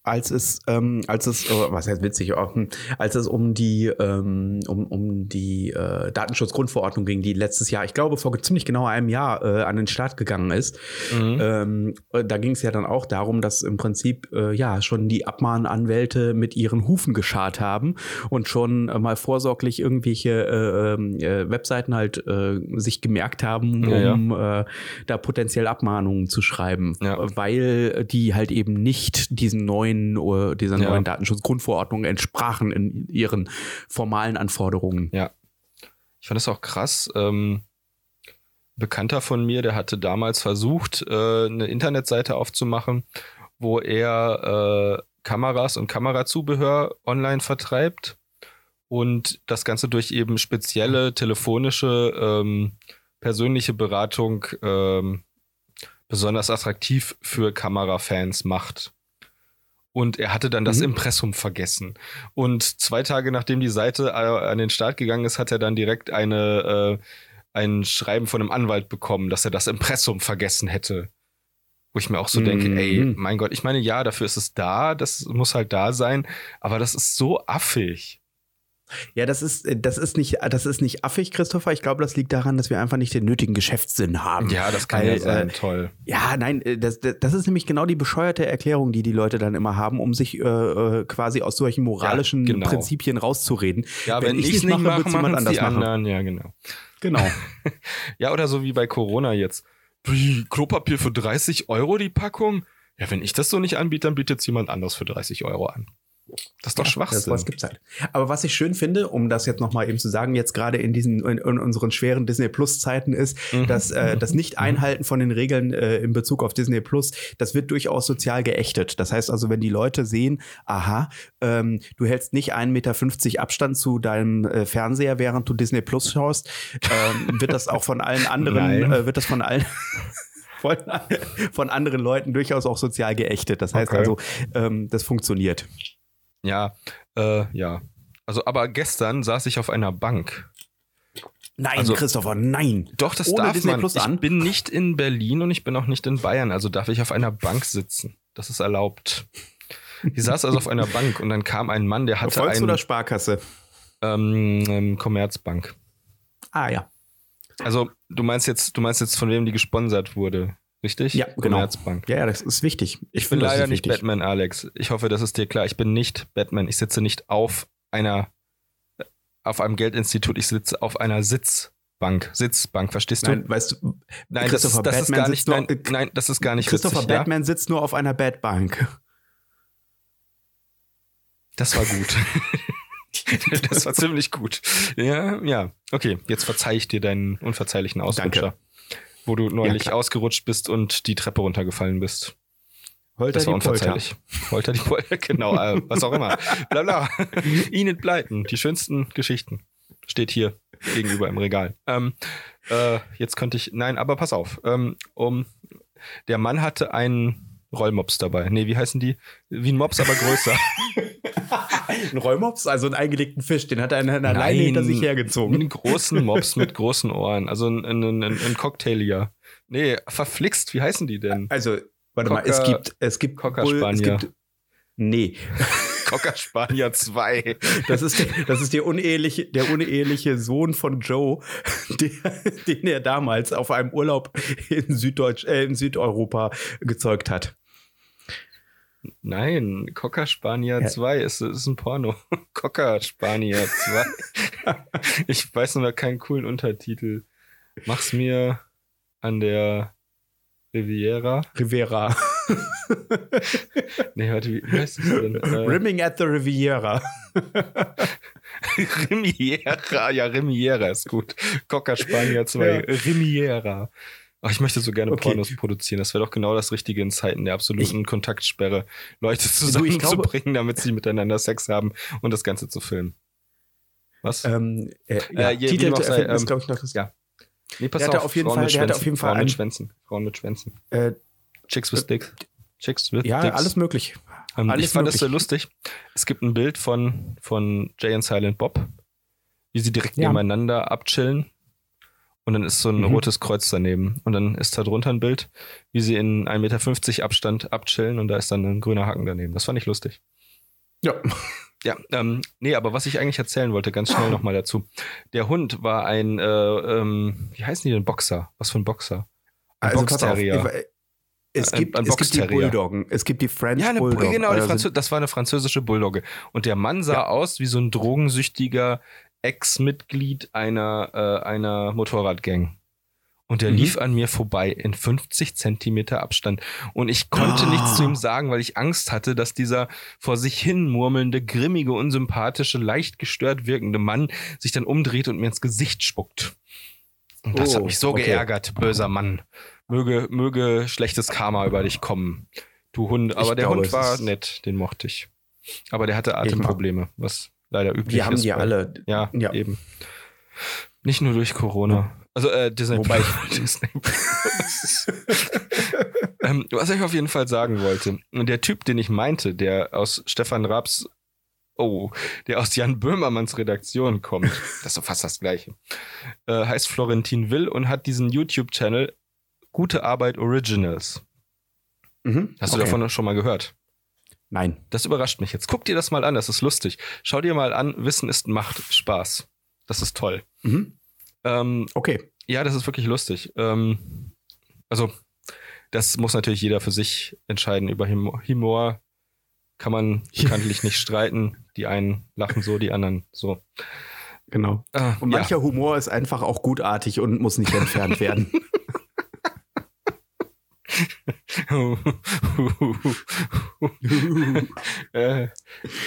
als es, ähm, als es, oh, was heißt witzig, oh, als es um die, ähm, um, um die äh, Datenschutzgrundverordnung ging, die letztes Jahr, ich glaube vor ziemlich genau einem Jahr äh, an den Start gegangen ist, mhm. ähm, da ging es ja dann auch darum, dass im Prinzip äh, ja schon die Abmahnanwälte mit ihren Hufen geschart haben und schon äh, mal vorsorglich irgendwelche äh, ähm, äh, Webseiten halt äh, sich gemerkt haben, ja, um ja. Äh, da potenziell Abmahnungen zu schreiben, ja. weil die halt eben nicht diesen neuen neuen, dieser ja. neuen Datenschutzgrundverordnung entsprachen in ihren formalen Anforderungen. Ja. Ich fand das auch krass. Ähm, Bekannter von mir, der hatte damals versucht, äh, eine Internetseite aufzumachen, wo er äh, Kameras und Kamerazubehör online vertreibt und das Ganze durch eben spezielle telefonische ähm, persönliche Beratung ähm, besonders attraktiv für Kamerafans macht. Und er hatte dann das mhm. Impressum vergessen. Und zwei Tage nachdem die Seite äh, an den Start gegangen ist, hat er dann direkt eine, äh, ein Schreiben von einem Anwalt bekommen, dass er das Impressum vergessen hätte. Wo ich mir auch so mhm. denke, ey, mein Gott, ich meine, ja, dafür ist es da, das muss halt da sein, aber das ist so affig. Ja, das ist, äh, das ist nicht, das ist nicht affig, Christopher. Ich glaube, das liegt daran, dass wir einfach nicht den nötigen Geschäftssinn haben. Ja, das kann Weil, ja sein, äh, toll. Ja, nein, äh, das, das ist nämlich genau die bescheuerte Erklärung, die die Leute dann immer haben, um sich äh, äh quasi aus solchen moralischen ja, genau. Prinzipien rauszureden. Ja, wenn, wenn ich es nicht mache, mache jemand anders die anderen. Ja, genau. Genau. ja, oder so wie bei Corona jetzt. Klopapier für 30 Euro die Packung? Ja, wenn ich das so nicht anbiete, dann bietet es jemand anders für 30 Euro an. Das ist doch Ja, Schwachsinn. Das, was gibt's halt. Aber was ich schön finde, um das jetzt nochmal eben zu sagen, jetzt gerade in diesen, in, in unseren schweren Disney Plus Zeiten ist, Mhm. dass äh, das Nicht-Einhalten von den Regeln äh, in Bezug auf Disney Plus, das wird durchaus sozial geächtet. Das heißt also, wenn die Leute sehen, aha, ähm, du hältst nicht 1,50 Meter Abstand zu deinem äh, Fernseher, während du Disney Plus schaust, ähm, wird das auch von allen anderen, äh, wird das von allen von, von anderen Leuten durchaus auch sozial geächtet. Das heißt Okay. also, ähm, das funktioniert. Ja, äh, ja. Also, aber gestern saß ich auf einer Bank. Nein, Also- Christopher, nein. Doch, das Ohne darf Disney man. Plus ich an? bin nicht in Berlin und ich bin auch nicht in Bayern, also darf ich auf einer Bank sitzen. Das ist erlaubt. Ich saß also auf einer Bank und dann kam ein Mann, der hatte Volks- ein oder Sparkasse? ähm, ähm, Commerzbank. Ah ja. Also du meinst jetzt, du meinst jetzt, von wem die gesponsert wurde, richtig? Ja, genau. Commerzbank. Ja, ja, das ist wichtig. Ich bin finde, das leider ist nicht wichtig. Batman, Alex. Ich hoffe, das ist dir klar. Ich bin nicht Batman. Ich sitze nicht auf einer, auf einem Geldinstitut. Ich sitze auf einer Sitzbank. Sitzbank, verstehst du? Nein, weißt du, Nein, das, Christopher das ist Batman gar nicht, sitzt nur- nein, nein, das ist gar nicht Christopher witzig, Batman sitzt nur auf einer Bad Bank. Ja? Das war gut. das war ziemlich gut. Ja, ja. Okay, jetzt verzeih ich dir deinen unverzeihlichen Ausrutscher, wo du neulich klar. ausgerutscht bist und die Treppe runtergefallen bist. Holter Das war unverzeihlich. Polter die Polter, genau, äh, was auch immer. Bla bla. Enid Blyton, die schönsten Geschichten. Steht hier gegenüber im Regal. Ähm, äh, jetzt könnte ich, nein, aber pass auf. Ähm, um, der Mann hatte einen Rollmops dabei. Nee, wie heißen die? Wie ein Mops, aber größer. Ein Rollmops, also einen eingelegten Fisch, den hat er in einer Leine hinter sich hergezogen. einen großen Mops mit großen Ohren. Also ein, ein, ein, ein Cocktailier. Nee, verflixt, wie heißen die denn? Also, warte mal, es Cocker- gibt, es gibt, Cocker Bull- es Spanier. gibt, nee, Cocker Spanier 2. das ist, der, das ist der uneheliche, der uneheliche Sohn von Joe, der, den er damals auf einem Urlaub in Süddeutsch, äh, in Südeuropa gezeugt hat. Nein, Cocker Spanier Ja. 2 ist, ist ein Porno. Cocker Spanier 2. ich weiß nur keinen coolen Untertitel. Mach's mir an der Riviera. Rivera. Nee, warte, wie, heißt das denn? Äh, Rimming at the Riviera. Rimiera, ja, Rimiera ist gut. Cocker Spanier 2, Ja. Rimiera. Ach, ich möchte so gerne Okay. Pornos produzieren. Das wäre doch genau das Richtige in Zeiten der absoluten Kontaktsperre, Leute ich zusammenzubringen, damit sie miteinander Sex haben und das Ganze zu filmen. Was? Ähm, äh, ja, Äh, je- wie Titel zu sei, ähm, glaube ich, noch das. ja. nee, pass der hatte auf. auf jeden Frauen Fall- mit der hatte Schwänzen, auf jeden Fall Frauen mit einen- Schwänzen. Frauen mit Schwänzen. Äh, Chicks with Dicks. Chicks with ja, Dicks. alles möglich. Ähm, alles ich fand das möglich. so lustig. Es gibt ein Bild von, von Jay und Silent Bob, wie sie direkt Ja. nebeneinander abchillen. Und dann ist so ein Mhm. rotes Kreuz daneben. Und dann ist da drunter ein Bild, wie sie in 1,50 Meter Abstand abchillen und da ist dann ein grüner Haken daneben. Das fand ich lustig. Ja. Ja, ähm, nee, aber was ich eigentlich erzählen wollte, ganz schnell nochmal dazu. Der Hund war ein, äh, ähm, wie heißen die denn? Boxer. Was für ein Boxer? Ein Also pass auf, Boxterrier. es Ein- gibt, ein es gibt die Boxterrier. Bulldoggen, es gibt die French Ja, eine, Bulldog. genau, also, Franzö das war eine französische Bulldogge. Und der Mann sah Ja. aus wie so ein drogensüchtiger Ex-Mitglied einer, äh, einer Motorradgang. Und der Mhm. lief an mir vorbei in 50 Zentimeter Abstand. Und ich konnte Ah. nichts zu ihm sagen, weil ich Angst hatte, dass dieser vor sich hin murmelnde, grimmige, unsympathische, leicht gestört wirkende Mann sich dann umdreht und mir ins Gesicht spuckt. Und das Oh, hat mich so okay. geärgert, böser Mann. Möge, möge schlechtes Karma über dich kommen. Du Hund. Aber Ich der glaube, Hund war nett, den mochte ich. Aber der hatte Atemprobleme, was leider üblich die haben ist. die bei- alle. Ja, Ja. eben. Nicht nur durch Corona. Also äh, Disney Wobei Disney ähm, was ich auf jeden Fall sagen wollte, der Typ, den ich meinte, der aus Stefan Raps, oh, der aus Jan Böhmermanns Redaktion kommt, das ist doch fast das gleiche, äh, heißt Florentin Will und hat diesen YouTube-Channel Gute Arbeit Originals. Mhm. Hast okay. du davon schon mal gehört? Nein. Das überrascht mich jetzt. Guck dir das mal an, das ist lustig. Schau dir mal an, Wissen ist Macht, Spaß. Das ist toll. Mhm. Ähm, Okay. ja, das ist wirklich lustig. Ähm, also, das muss natürlich jeder für sich entscheiden. Über Humor, kann man bekanntlich nicht streiten. Die einen lachen so, die anderen so. Genau. Äh, Und ja. mancher Humor ist einfach auch gutartig und muss nicht entfernt werden. äh,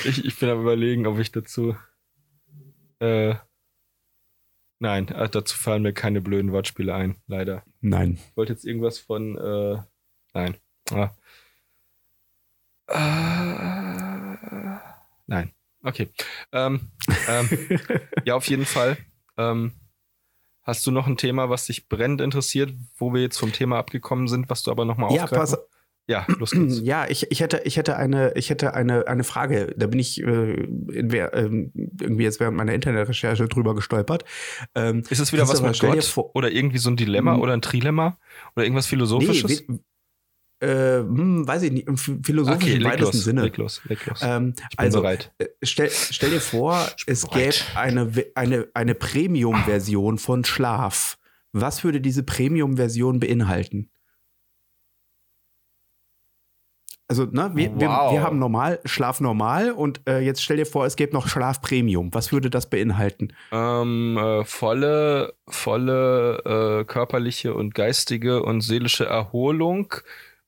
ich, ich bin am überlegen, ob ich dazu. Äh, nein, äh, dazu fallen mir keine blöden Wortspiele ein, leider. Nein. Ich wollte jetzt irgendwas von. Äh, nein. Ah. Äh, nein. Okay. Ähm, ähm, ja, auf jeden Fall. Ähm, hast du noch ein Thema, was dich brennend interessiert, wo wir jetzt vom Thema abgekommen sind, was du aber nochmal Ja, pass, Ja, los geht's. Ja, ich, ich hätte, ich hätte eine, ich hätte eine, eine Frage. Da bin ich äh, in, ähm, irgendwie jetzt während meiner Internetrecherche drüber gestolpert. Ähm, Ist es wieder was mit Gott vor- oder irgendwie so ein Dilemma Hm. oder ein Trilemma oder irgendwas Philosophisches? we- äh, hm, weiß ich nicht, im philosophisch im leg weitesten los, Sinne. leg los, leg los. Ähm, ich bin also, bereit. äh, stell, stell dir vor, es gäbe eine, eine, eine Premium-Version von Schlaf. Was würde diese Premium-Version beinhalten? Also, ne, wir, Wow. wir, wir haben normal, Schlaf normal und äh, jetzt stell dir vor, es gäbe noch Schlaf Premium. Was würde das beinhalten? Ähm, äh, volle, volle äh, körperliche und geistige und seelische Erholung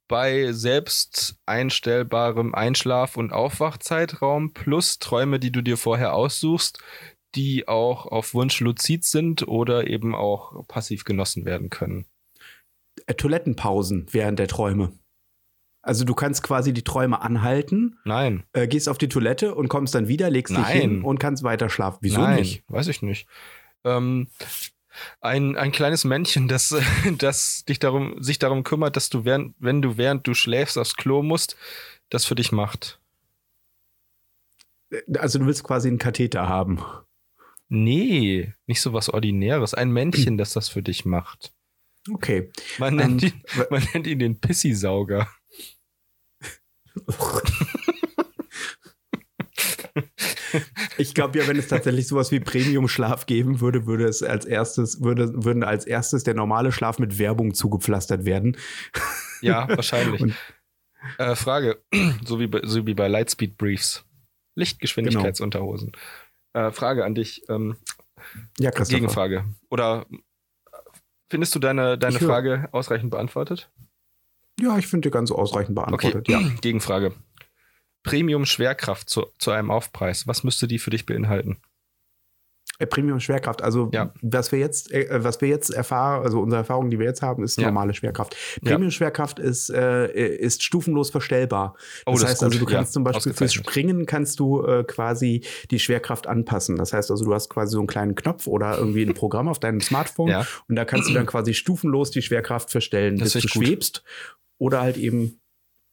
bei selbst einstellbarem Einschlaf- und Aufwachzeitraum plus Träume, die du dir vorher aussuchst, die auch auf Wunsch luzid sind oder eben auch passiv genossen werden können. Äh, Toilettenpausen während der Träume. Also du kannst quasi die Träume anhalten, Nein. äh, gehst auf die Toilette und kommst dann wieder, legst dich Nein. hin und kannst weiter schlafen. Wieso Nein, nicht? weiß ich nicht. Ähm, ein, ein kleines Männchen, das, das dich darum, sich darum kümmert, dass du während, wenn du während du schläfst aufs Klo musst, das für dich macht. Also du willst quasi einen Katheter haben. Nee, nicht so was Ordinäres. Ein Männchen, das das für dich macht. Okay. Man nennt, Ähm, ihn, man nennt ihn den Pissy-Sauger. Ich glaube ja, wenn es tatsächlich sowas wie Premium-Schlaf geben würde, würde es als erstes, würde, würden als erstes der normale Schlaf mit Werbung zugepflastert werden. Ja, wahrscheinlich. Und- äh, Frage, so wie, bei, so wie bei Lightspeed Briefs. Lichtgeschwindigkeitsunterhosen. Äh, Frage an dich. Ähm, Ja, Christopher. Gegenfrage. Oder findest du deine, deine. Frage ausreichend beantwortet? Ja, ich finde die ganz ausreichend beantwortet. okay, Ja. Gegenfrage. Premium Schwerkraft zu, zu einem Aufpreis. Was müsste die für dich beinhalten? Äh, Premium Schwerkraft. Also Ja. was wir jetzt, äh, was wir jetzt erfahren, also unsere Erfahrung, die wir jetzt haben, ist Ja. normale Schwerkraft. Ja. Premium Schwerkraft ist, äh, ist stufenlos verstellbar. Oh, das, heißt also, du kannst Ja, zum Beispiel fürs. Springen kannst du äh, quasi die Schwerkraft anpassen. Das heißt also, du hast quasi so einen kleinen Knopf oder irgendwie ein Programm auf deinem Smartphone Ja. und da kannst du dann quasi stufenlos die Schwerkraft verstellen, Das bis du gut. schwebst oder halt eben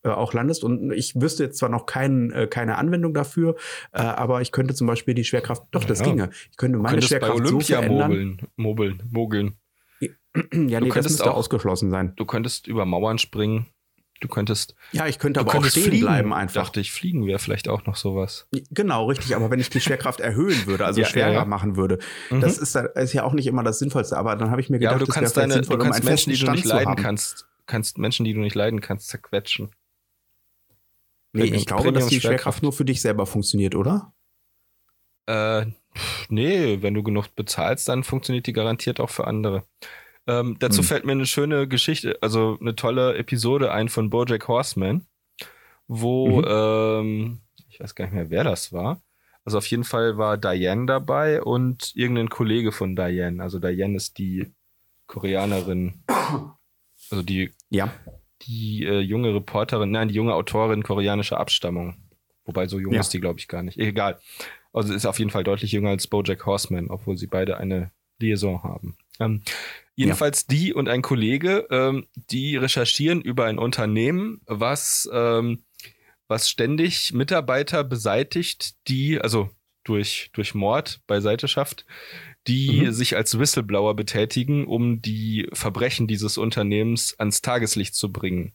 äh, auch landest. Und ich wüsste jetzt zwar noch kein, äh, keine Anwendung dafür, äh, aber ich könnte zum Beispiel die Schwerkraft, doch, das Ja. ginge. Ich könnte Du meine bei Schwerkraft so Olympia verändern. mogeln, mogeln, mogeln. ja, nee, das könntest auch- ausgeschlossen sein. Du könntest über Mauern springen. Du könntest, Ja, ich könnte du aber auch stehen fliegen. bleiben einfach. Dachte ich, fliegen wäre vielleicht auch noch sowas. Genau, richtig. Aber wenn ich die Schwerkraft erhöhen würde, also Ja, schwerer ja, ja. machen würde, Mhm. das ist, ist ja auch nicht immer das Sinnvollste. Aber dann habe ich mir ja, gedacht, aber du das kannst deine, du sinnvoll, um kannst einen Menschen, die du nicht leiden kannst, kannst Menschen, die du nicht leiden kannst, zerquetschen. Nee, ich glaube, dass die. Schwerkraft nur für dich selber funktioniert, oder? Äh, nee, wenn du genug bezahlst, dann funktioniert die garantiert auch für andere. Ähm, dazu Hm. fällt mir eine schöne Geschichte, also eine tolle Episode ein von Bojack Horseman, wo, Mhm. ähm, ich weiß gar nicht mehr, wer das war. Also auf jeden Fall war Diane dabei und irgendein Kollege von Diane. Also Diane ist die Koreanerin, also die, Ja. Die äh, junge Reporterin, nein, die junge Autorin koreanischer Abstammung. Wobei so jung Ja. ist die, glaube ich, gar nicht. Egal. Also ist auf jeden Fall deutlich jünger als Bojack Horseman, obwohl sie beide eine Liaison haben. Ähm, jedenfalls die und ein Kollege, ähm, die recherchieren über ein Unternehmen, was, ähm, was ständig Mitarbeiter beseitigt, die, also durch, durch Mord beiseite schafft, die Mhm. sich als Whistleblower betätigen, um die Verbrechen dieses Unternehmens ans Tageslicht zu bringen.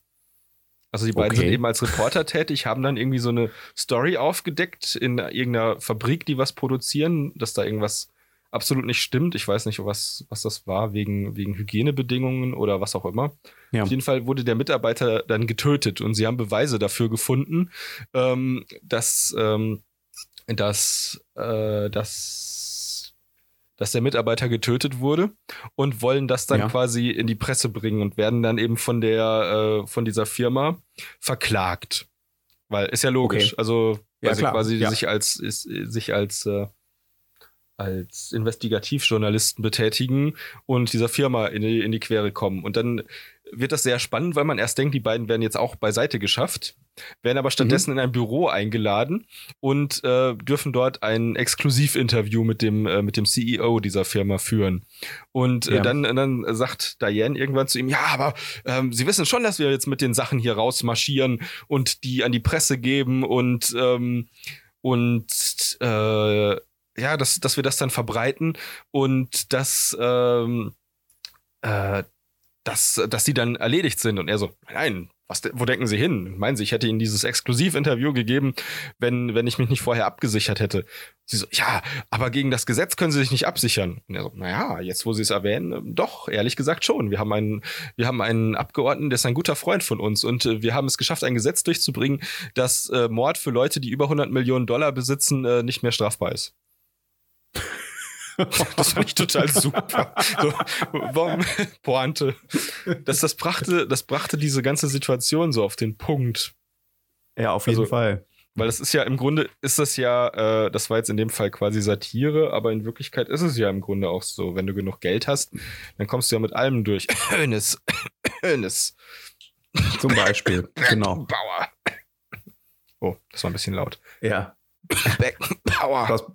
Also die beiden Okay. sind eben als Reporter tätig, haben dann irgendwie so eine Story aufgedeckt in irgendeiner Fabrik, die was produzieren, dass da irgendwas absolut nicht stimmt. Ich weiß nicht, was, was das war, wegen, wegen Hygienebedingungen oder was auch immer. Ja. Auf jeden Fall wurde der Mitarbeiter dann getötet und sie haben Beweise dafür gefunden, ähm, dass, ähm, dass, äh, dass dass der Mitarbeiter getötet wurde und wollen das dann Ja. quasi in die Presse bringen und werden dann eben von der, äh, von dieser Firma verklagt. Weil ist ja logisch. Okay. Also, weil Ja, sie klar. quasi Ja. sich als, ist, sich als, äh, als Investigativjournalisten betätigen und dieser Firma in die, in die Quere kommen. Und dann wird das sehr spannend, weil man erst denkt, die beiden werden jetzt auch beiseite geschafft, werden aber stattdessen in ein Büro eingeladen und äh, dürfen dort ein Exklusivinterview mit dem, äh, mit dem CEO dieser Firma führen. Und äh, Ja. dann, dann sagt Diane irgendwann zu ihm, ja, aber ähm, Sie wissen schon, dass wir jetzt mit den Sachen hier rausmarschieren und die an die Presse geben und, ähm, und äh, ja, dass, dass wir das dann verbreiten und dass, ähm, äh, dass, dass die dann erledigt sind. Und er so, nein, was, wo denken Sie hin? Meinen Sie, ich hätte Ihnen dieses Exklusivinterview gegeben, wenn, wenn ich mich nicht vorher abgesichert hätte? Sie so, ja, aber gegen das Gesetz können Sie sich nicht absichern. Und er so, naja, jetzt wo Sie es erwähnen, äh, doch, ehrlich gesagt schon. Wir haben einen, wir haben einen Abgeordneten, der ist ein guter Freund von uns und äh, wir haben es geschafft, ein Gesetz durchzubringen, dass äh, Mord für Leute, die über 100 Millionen Dollar besitzen, äh, nicht mehr strafbar ist. Das fand ich total super. So, warum, Pointe. Das, das, brachte, das brachte diese ganze Situation so auf den Punkt. Ja, auf jeden Also- Fall. Weil das ist ja im Grunde, ist das ja, äh, das war jetzt in dem Fall quasi Satire, aber in Wirklichkeit ist es ja im Grunde auch so. Wenn du genug Geld hast, dann kommst du ja mit allem durch. Hönes. Hönes. Zum Beispiel. genau. Bauer. Oh, das war ein bisschen laut. Ja. Beckenbauer.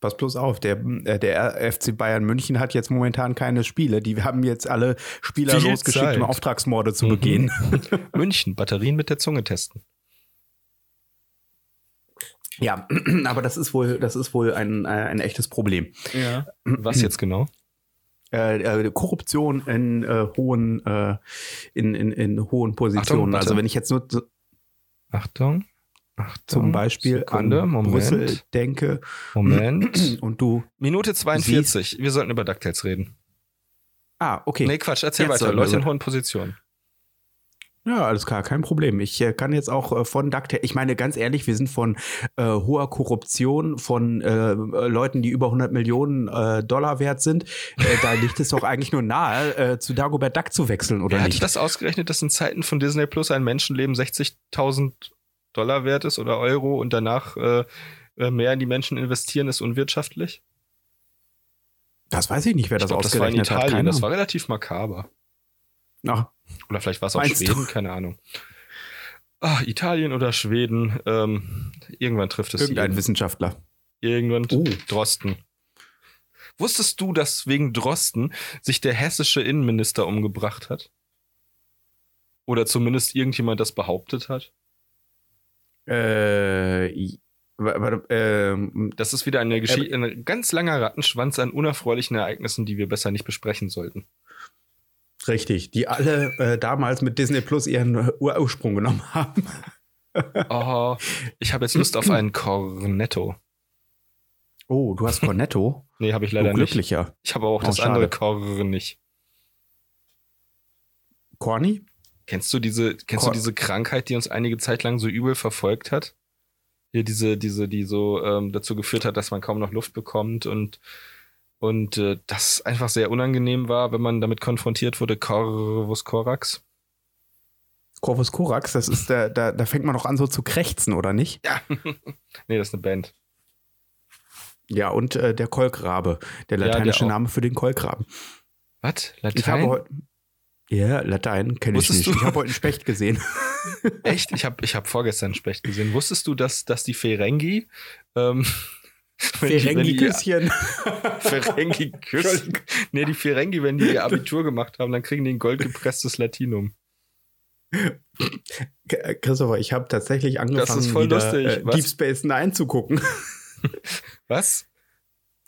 Pass, bloß auf, der, äh, der FC Bayern München hat jetzt momentan keine Spiele. Die haben jetzt alle Spieler Viel losgeschickt, Zeit. um Auftragsmorde zu Mhm. begehen. München, Batterien mit der Zunge testen. Ja, aber das ist wohl, das ist wohl ein, äh, ein echtes Problem. Ja. Was jetzt genau? Äh, äh, Korruption in äh, hohen, äh, in, in, in hohen Positionen. warte. also wenn ich jetzt nur Achtung. Achtung. zum Beispiel Sekunde, an Moment. Brüssel denke Moment. und du. Minute 42. Wir sollten über DuckTales reden. Ah, okay. Nee, Quatsch, erzähl Jetzt weiter. Leute in hohen Positionen. Ja, alles klar, kein Problem. Ich äh, kann jetzt auch äh, von DuckTales, ich meine ganz ehrlich, wir sind von äh, hoher Korruption, von äh, äh, Leuten, die über 100 Millionen äh, Dollar wert sind. Da liegt es doch eigentlich nur nahe, zu Dagobert Duck zu wechseln, oder Wer hat nicht? das ausgerechnet, dass in Zeiten von Disney Plus ein Menschenleben 60.000 Dollar wert ist oder Euro und danach äh, äh, mehr in die Menschen investieren ist unwirtschaftlich? Das weiß ich nicht, wer das glaube, das war in ausgerechnet hat. Italien. Das war relativ makaber. Ach, Oder vielleicht war es auch Meinst du? Schweden, keine Ahnung. Ah, Italien oder Schweden. Ähm, irgendwann trifft es irgendein jeden. Wissenschaftler. Irgendwann Oh. Drosten. Wusstest du, dass wegen Drosten sich der hessische Innenminister umgebracht hat? Oder zumindest irgendjemand das behauptet hat? Äh, ähm, Das ist wieder eine Geschichte, ein ganz langer Rattenschwanz an unerfreulichen Ereignissen, die wir besser nicht besprechen sollten. richtig, die alle äh, damals mit Disney Plus ihren äh, Ur Ursprung genommen haben. Oh, ich habe jetzt Lust auf einen Cornetto. Oh, du hast Cornetto. Nee, habe ich Du leider nicht. glücklicher. Ich habe auch Oh, das schade. andere Korn nicht. Corny? Kennst du diese, kennst Cor- du diese Krankheit, die uns einige Zeit lang so übel verfolgt hat? Hier diese, diese, die so ähm, dazu geführt hat, dass man kaum noch Luft bekommt und und äh, das einfach sehr unangenehm war, wenn man damit konfrontiert wurde. Corvus Corax. Corvus Corax, das ist der, da, da fängt man doch an so zu krächzen, oder nicht? Ja. nee, das ist eine Band. Ja, und äh, der Kolkrabe, der Ja, lateinische der auch. Name für den Kolkraben. Was? Ich habe Latein? Ja, Latein kenne ich nicht. du- Ich habe heute einen Specht gesehen. Echt? Ich habe ich hab vorgestern einen Specht gesehen. Wusstest du, dass, dass die Ferengi ähm, Ferengi-Küsschen. Ferengi küssen. Nee, die Ferengi, wenn die ihr Abitur gemacht haben, dann kriegen die ein goldgepresstes Latinum. Christopher, ich habe tatsächlich angefangen, ist voll wieder, lustig. Äh? Deep Space Nine zu gucken. Was?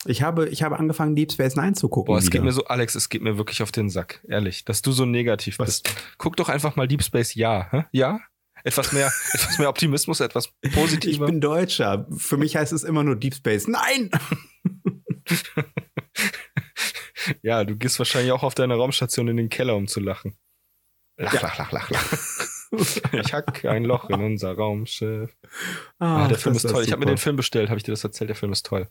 Ich habe, ich habe angefangen, Deep Space Nine zu gucken. Boah, es geht wieder. mir so, Alex, es geht mir wirklich auf den Sack. Ehrlich, dass du so negativ Was? bist. Guck doch einfach mal Deep Space Ja. Hä? Ja? Etwas mehr, etwas mehr Optimismus, etwas ich positiver. bin Deutscher. Für mich heißt es immer nur Deep Space. Nein! ja, du gehst wahrscheinlich auch auf deiner Raumstation in den Keller, um zu lachen. Lach, Ja. lach, lach, lach, lach. Ich hack ein Loch in unser Raumschiff. Ah, Ah, der Film ist toll. Ich habe mir den. Film bestellt, habe ich dir das erzählt? Der Film ist toll.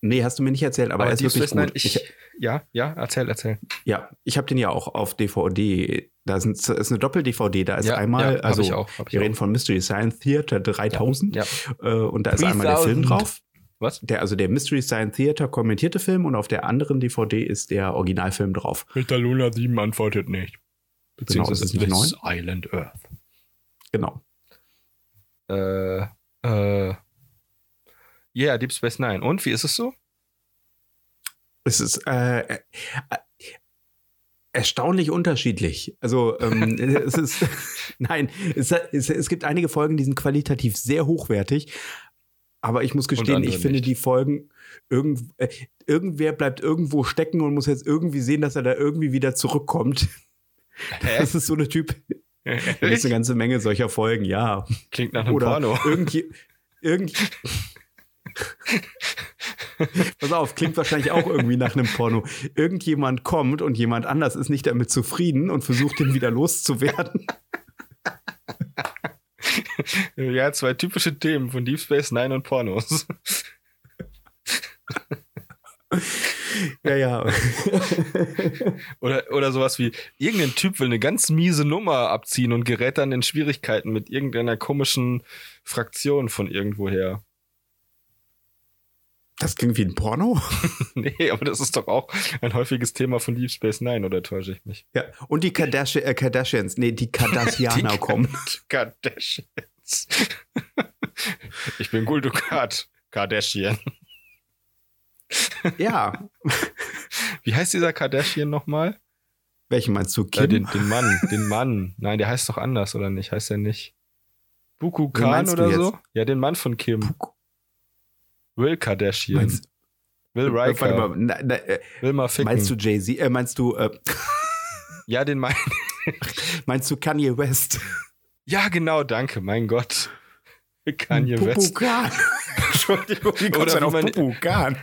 Nee, hast du mir nicht erzählt, aber, Aber er ist wirklich gut. ich, Ich, ja, ja, erzähl, erzähl. ja, ich habe den ja auch auf DVD. Da sind, ist eine Doppel-DVD. Da ist Ja, einmal, ja, also ich auch, wir auch. reden von Mystery Science Theater 3000 Ja. äh, und da ist einmal der Film 3000. drauf. Was? Der, also der Mystery Science Theater kommentierte Film und auf der anderen DVD ist der Originalfilm drauf. Peter Luna 7 antwortet nicht. Genau, ist es nicht This Island Earth. Genau. Äh, äh. Yeah, Deep Space Nine. Und wie ist es so? Es ist äh, äh, erstaunlich unterschiedlich. Also ähm, es ist nein, es, es, es gibt einige Folgen, die sind qualitativ sehr hochwertig. Aber ich muss gestehen, ich finde nicht. die Folgen, irgend, äh, irgendwer bleibt irgendwo stecken und muss jetzt irgendwie sehen, dass er da irgendwie wieder zurückkommt. Das ist so eine Typ. Da ist eine ganze Menge solcher Folgen, ja. Klingt nach einem Oder Porno. irgendwie. Irgend Pass auf, klingt wahrscheinlich auch irgendwie nach einem Porno. Irgendjemand kommt und jemand anders ist nicht damit zufrieden und versucht, den wieder loszuwerden. Ja, zwei typische Themen von Deep Space Nine und Pornos. Ja, ja. Oder, oder sowas wie, irgendein Typ will eine ganz miese Nummer abziehen und gerät dann in Schwierigkeiten mit irgendeiner komischen Fraktion von irgendwoher. Das klingt wie ein Porno. Nee, aber das ist doch auch ein häufiges Thema von Deep Space Nine, oder täusche ich mich? Ja. Und die Kardashian, äh, Kardashians, nee, die Kardashianer Die kommen. Kardashians. Ich bin Guldukat. Kardashian. Ja. Wie heißt dieser Kardashian nochmal? Welchen meinst du, Kim? Äh, den, den Mann, den Mann. Nein, der heißt doch anders, oder nicht? Heißt er nicht? Buku Khan oder so? Ja, den Mann von Kim. Will Kardashian. meinst, Will äh, warte Riker. mal, na, na, äh, Will mal ficken. meinst du Jay-Z? Äh, meinst du, äh, ja, den mein. meinst du Kanye West? Ja, genau, danke, mein Gott. Kanye Pupu West. Khan. Entschuldigung, wie du denn auf Pupu Khan?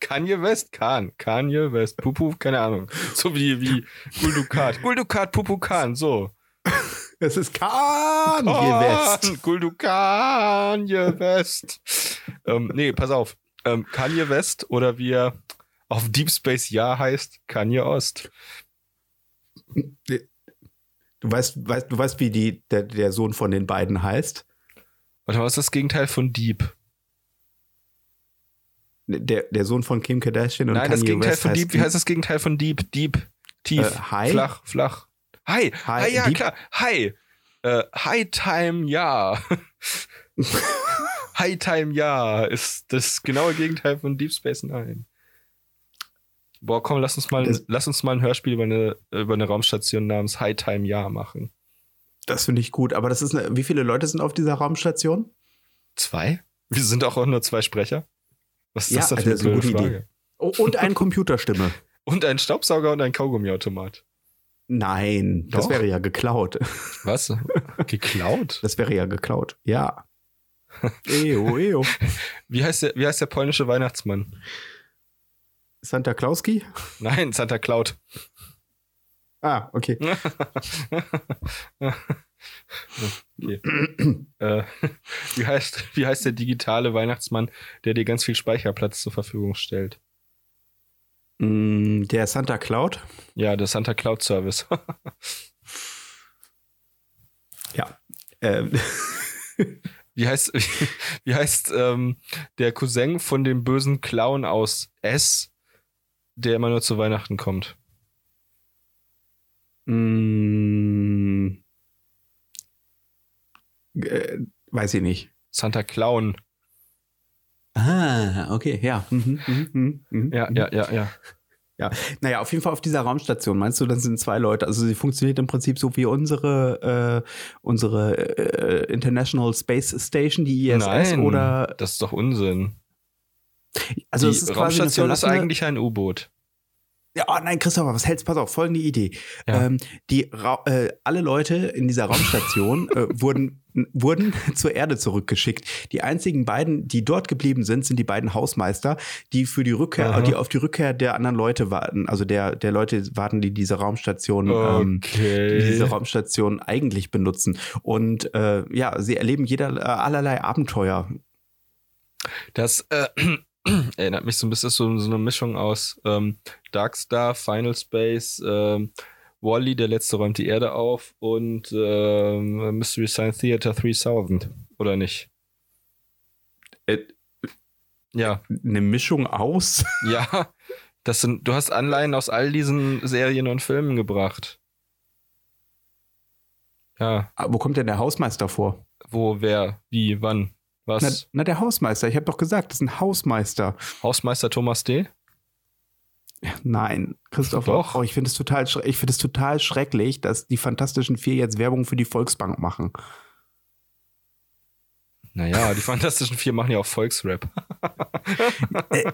Kanye West? Khan. Kanye West. Pupu, keine Ahnung. So wie, wie Guldukat. Guldukat, Pupu Khan, so. Es ist Kanye West. Khan, Guldukan, West. ähm, nee, pass auf. Ähm, Kanye West oder wie er auf Deep Space Ja heißt, Kanye Ost. Du weißt, weißt, du weißt, wie die, der, der Sohn von den beiden heißt? Warte, was ist das Gegenteil von Deep? Der, der Sohn von Kim Kardashian und Nein, Kanye das Gegenteil West von Deep. Wie heißt das Gegenteil von Deep? Deep. Tief. Äh, high? Flach, flach. Hi. Hi, High, ja, deep? klar. Hi. Äh, High Time Ja. High Time Ja ist das genaue Gegenteil von Deep Space Nine. Boah, komm, lass uns mal, Das- lass uns mal ein Hörspiel über eine, über eine Raumstation namens High Time Ja machen. Das finde ich gut, aber das ist eine, wie viele Leute sind auf dieser Raumstation? Zwei? Wir sind auch nur zwei Sprecher. Was ist Ja, das denn also für ist eine blöde gute Frage? Idee. Oh, und eine Computerstimme. Und ein Staubsauger und ein Kaugummiautomat. Nein, das Doch. wäre ja geklaut. Was? Geklaut? Das wäre ja geklaut. Ja. Eo, eo. Wie heißt der, wie heißt der polnische Weihnachtsmann? Santa Klauski? Nein, Santa Cloud. Ah, okay. okay. äh, wie, heißt, wie heißt der digitale Weihnachtsmann, der dir ganz viel Speicherplatz zur Verfügung stellt? Mm, Der Santa Cloud? Ja, der Santa Cloud Service. Ja. Ähm, wie heißt, wie heißt ähm, der Cousin von dem bösen Clown aus S, der immer nur zu Weihnachten kommt? mm, äh, weiß ich nicht. Santa Clown. Ah, okay, ja. Mhm, mhm, mhm, mhm. Ja, ja, ja, ja. Naja, auf jeden Fall auf dieser Raumstation, meinst du, das sind zwei Leute. Also sie funktioniert im Prinzip so wie unsere, äh, unsere äh, International Space Station, die ISS, Nein, oder das ist doch Unsinn. also die Raumstation ist eigentlich ein U-Boot. Ja, oh nein, Christopher, was hältst? Pass auf, folgende Idee. Ja. Ähm, die Ra äh, alle Leute in dieser Raumstation äh, wurden, wurden zur Erde zurückgeschickt. Die einzigen beiden, die dort geblieben sind, sind die beiden Hausmeister, die für die Rückkehr, Aha. die auf die Rückkehr der anderen Leute warten. Also der, der Leute warten, die diese Raumstation, ähm, die Okay. diese Raumstation eigentlich benutzen. Und äh, ja, sie erleben jeder äh, allerlei Abenteuer. Das äh, erinnert mich so ein bisschen so, so eine Mischung aus ähm, Darkstar, Final Space, ähm, Wally, der letzte räumt die Erde auf und ähm, Mystery Science Theater 3000, oder nicht? Äh, Ja, eine Mischung aus. ja. Das sind, du hast Anleihen aus all diesen Serien und Filmen gebracht. Ja, Ah, Wo kommt denn der Hausmeister vor? wo, wer, wie, wann, was? Na, na der Hausmeister. Ich habe doch gesagt, das ist ein Hausmeister. Hausmeister Thomas D. Nein, Christopher. Doch. Oh, ich finde es total, ich finde es total schrecklich, dass die Fantastischen Vier jetzt Werbung für die Volksbank machen. Naja, die Fantastischen Vier machen ja auch Volksrap. Äh,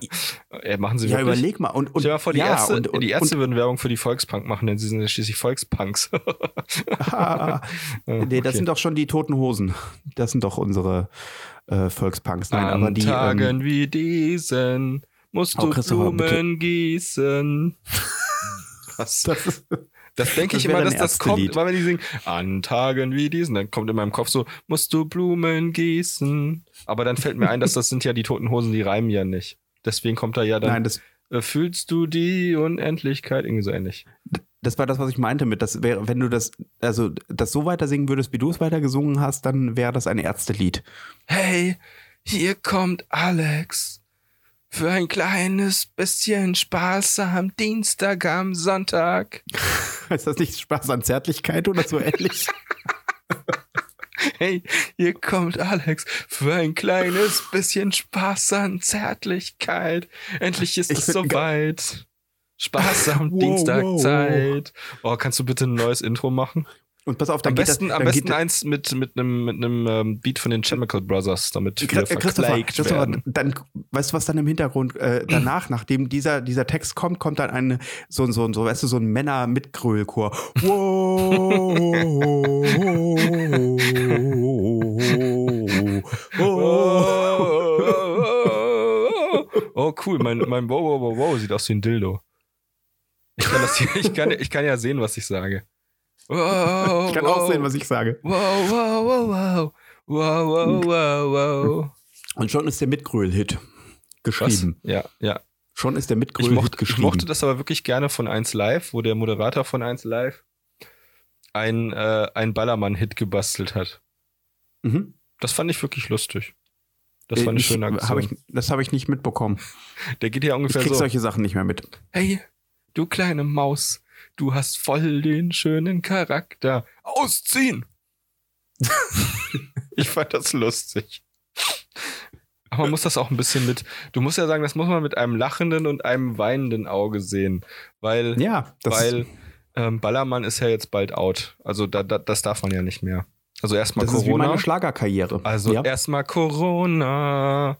äh, machen sie ja, wirklich? überleg mal. Und, und Stell dir mal vor, die, ja, Ärzte, und, und, die Ärzte würden Werbung für die Volkspunk machen, denn sie sind ja schließlich Volkspunks. Ah, nee, das okay. sind doch schon die toten Hosen. Das sind doch unsere äh, Volkspunks. Nein, An aber die. Tagen Ähm, wie diesen musst Oh, du bitte. Blumen gießen. Was? das ist, Das denke ich immer, dass das kommt, Ärztelied. weil wenn die singen, an Tagen wie diesen, dann kommt in meinem Kopf so, musst du Blumen gießen. Aber dann fällt mir ein, dass das sind ja die toten Hosen, die reimen ja nicht. Deswegen kommt da ja dann, nein, das, äh, fühlst du die Unendlichkeit? Irgendwie so ähnlich. das war das, was ich meinte mit, das wäre, wenn du das, also das so weiter singen würdest, wie du es weiter gesungen hast, dann wäre das ein Ärztelied. Hey, hier kommt Alex. Für ein kleines bisschen Spaß am Dienstag, am Sonntag. Heißt das nicht Spaß an Zärtlichkeit oder so ähnlich? Hey, hier kommt Alex für ein kleines bisschen Spaß an Zärtlichkeit. Endlich ist Ich es soweit. Spaß am Wow, Dienstagzeit. Oh, kannst du bitte ein neues Intro machen? Und pass auf, dann Am geht besten, das, am besten eins mit, mit einem mit einem ähm, Beat von den Chemical Brothers, damit wir Chri- Christopher, Christopher, dann, weißt du, was dann im Hintergrund äh, danach, nachdem dieser, dieser Text kommt, kommt dann eine, so, ein- so, ein- so, weißt du, so ein Männer-Mitgröhlchor. Wow. Oh, cool. Mein, mein Wow, wow, wow, wow sieht aus wie ein Dildo. Ich kann, das ich kann, ich kann ja sehen, was ich sage. Wow, Ich kann auch sehen, was ich sage. Wow, wow, wow, wow. Wow, wow, wow, wow. Und schon ist der Mitgröhl-Hit Was? geschrieben. Ja, ja. Schon ist der Ich Mitgröhl-Hit mochte, ich geschrieben. mochte das aber wirklich gerne von 1 Live, wo der Moderator von 1 Live ein, äh, ein Ballermann-Hit gebastelt hat. Mhm. Das fand ich wirklich lustig. Das Äh, war eine ich- schöne Aktion. hab ich, das habe ich nicht mitbekommen. der geht ja Ich ungefähr krieg so. solche Sachen nicht mehr mit. Hey, du kleine Maus, du hast voll den schönen Charakter. Ausziehen! ich fand das lustig. Aber man muss das auch ein bisschen mit, du musst ja sagen, das muss man mit einem lachenden und einem weinenden Auge sehen. Weil, Ja, weil ähm, Ballermann ist ja jetzt bald out. Also da, da, das darf man ja nicht mehr. Also erstmal das ist wie Corona. meine Schlagerkarriere. Also ja. erstmal Corona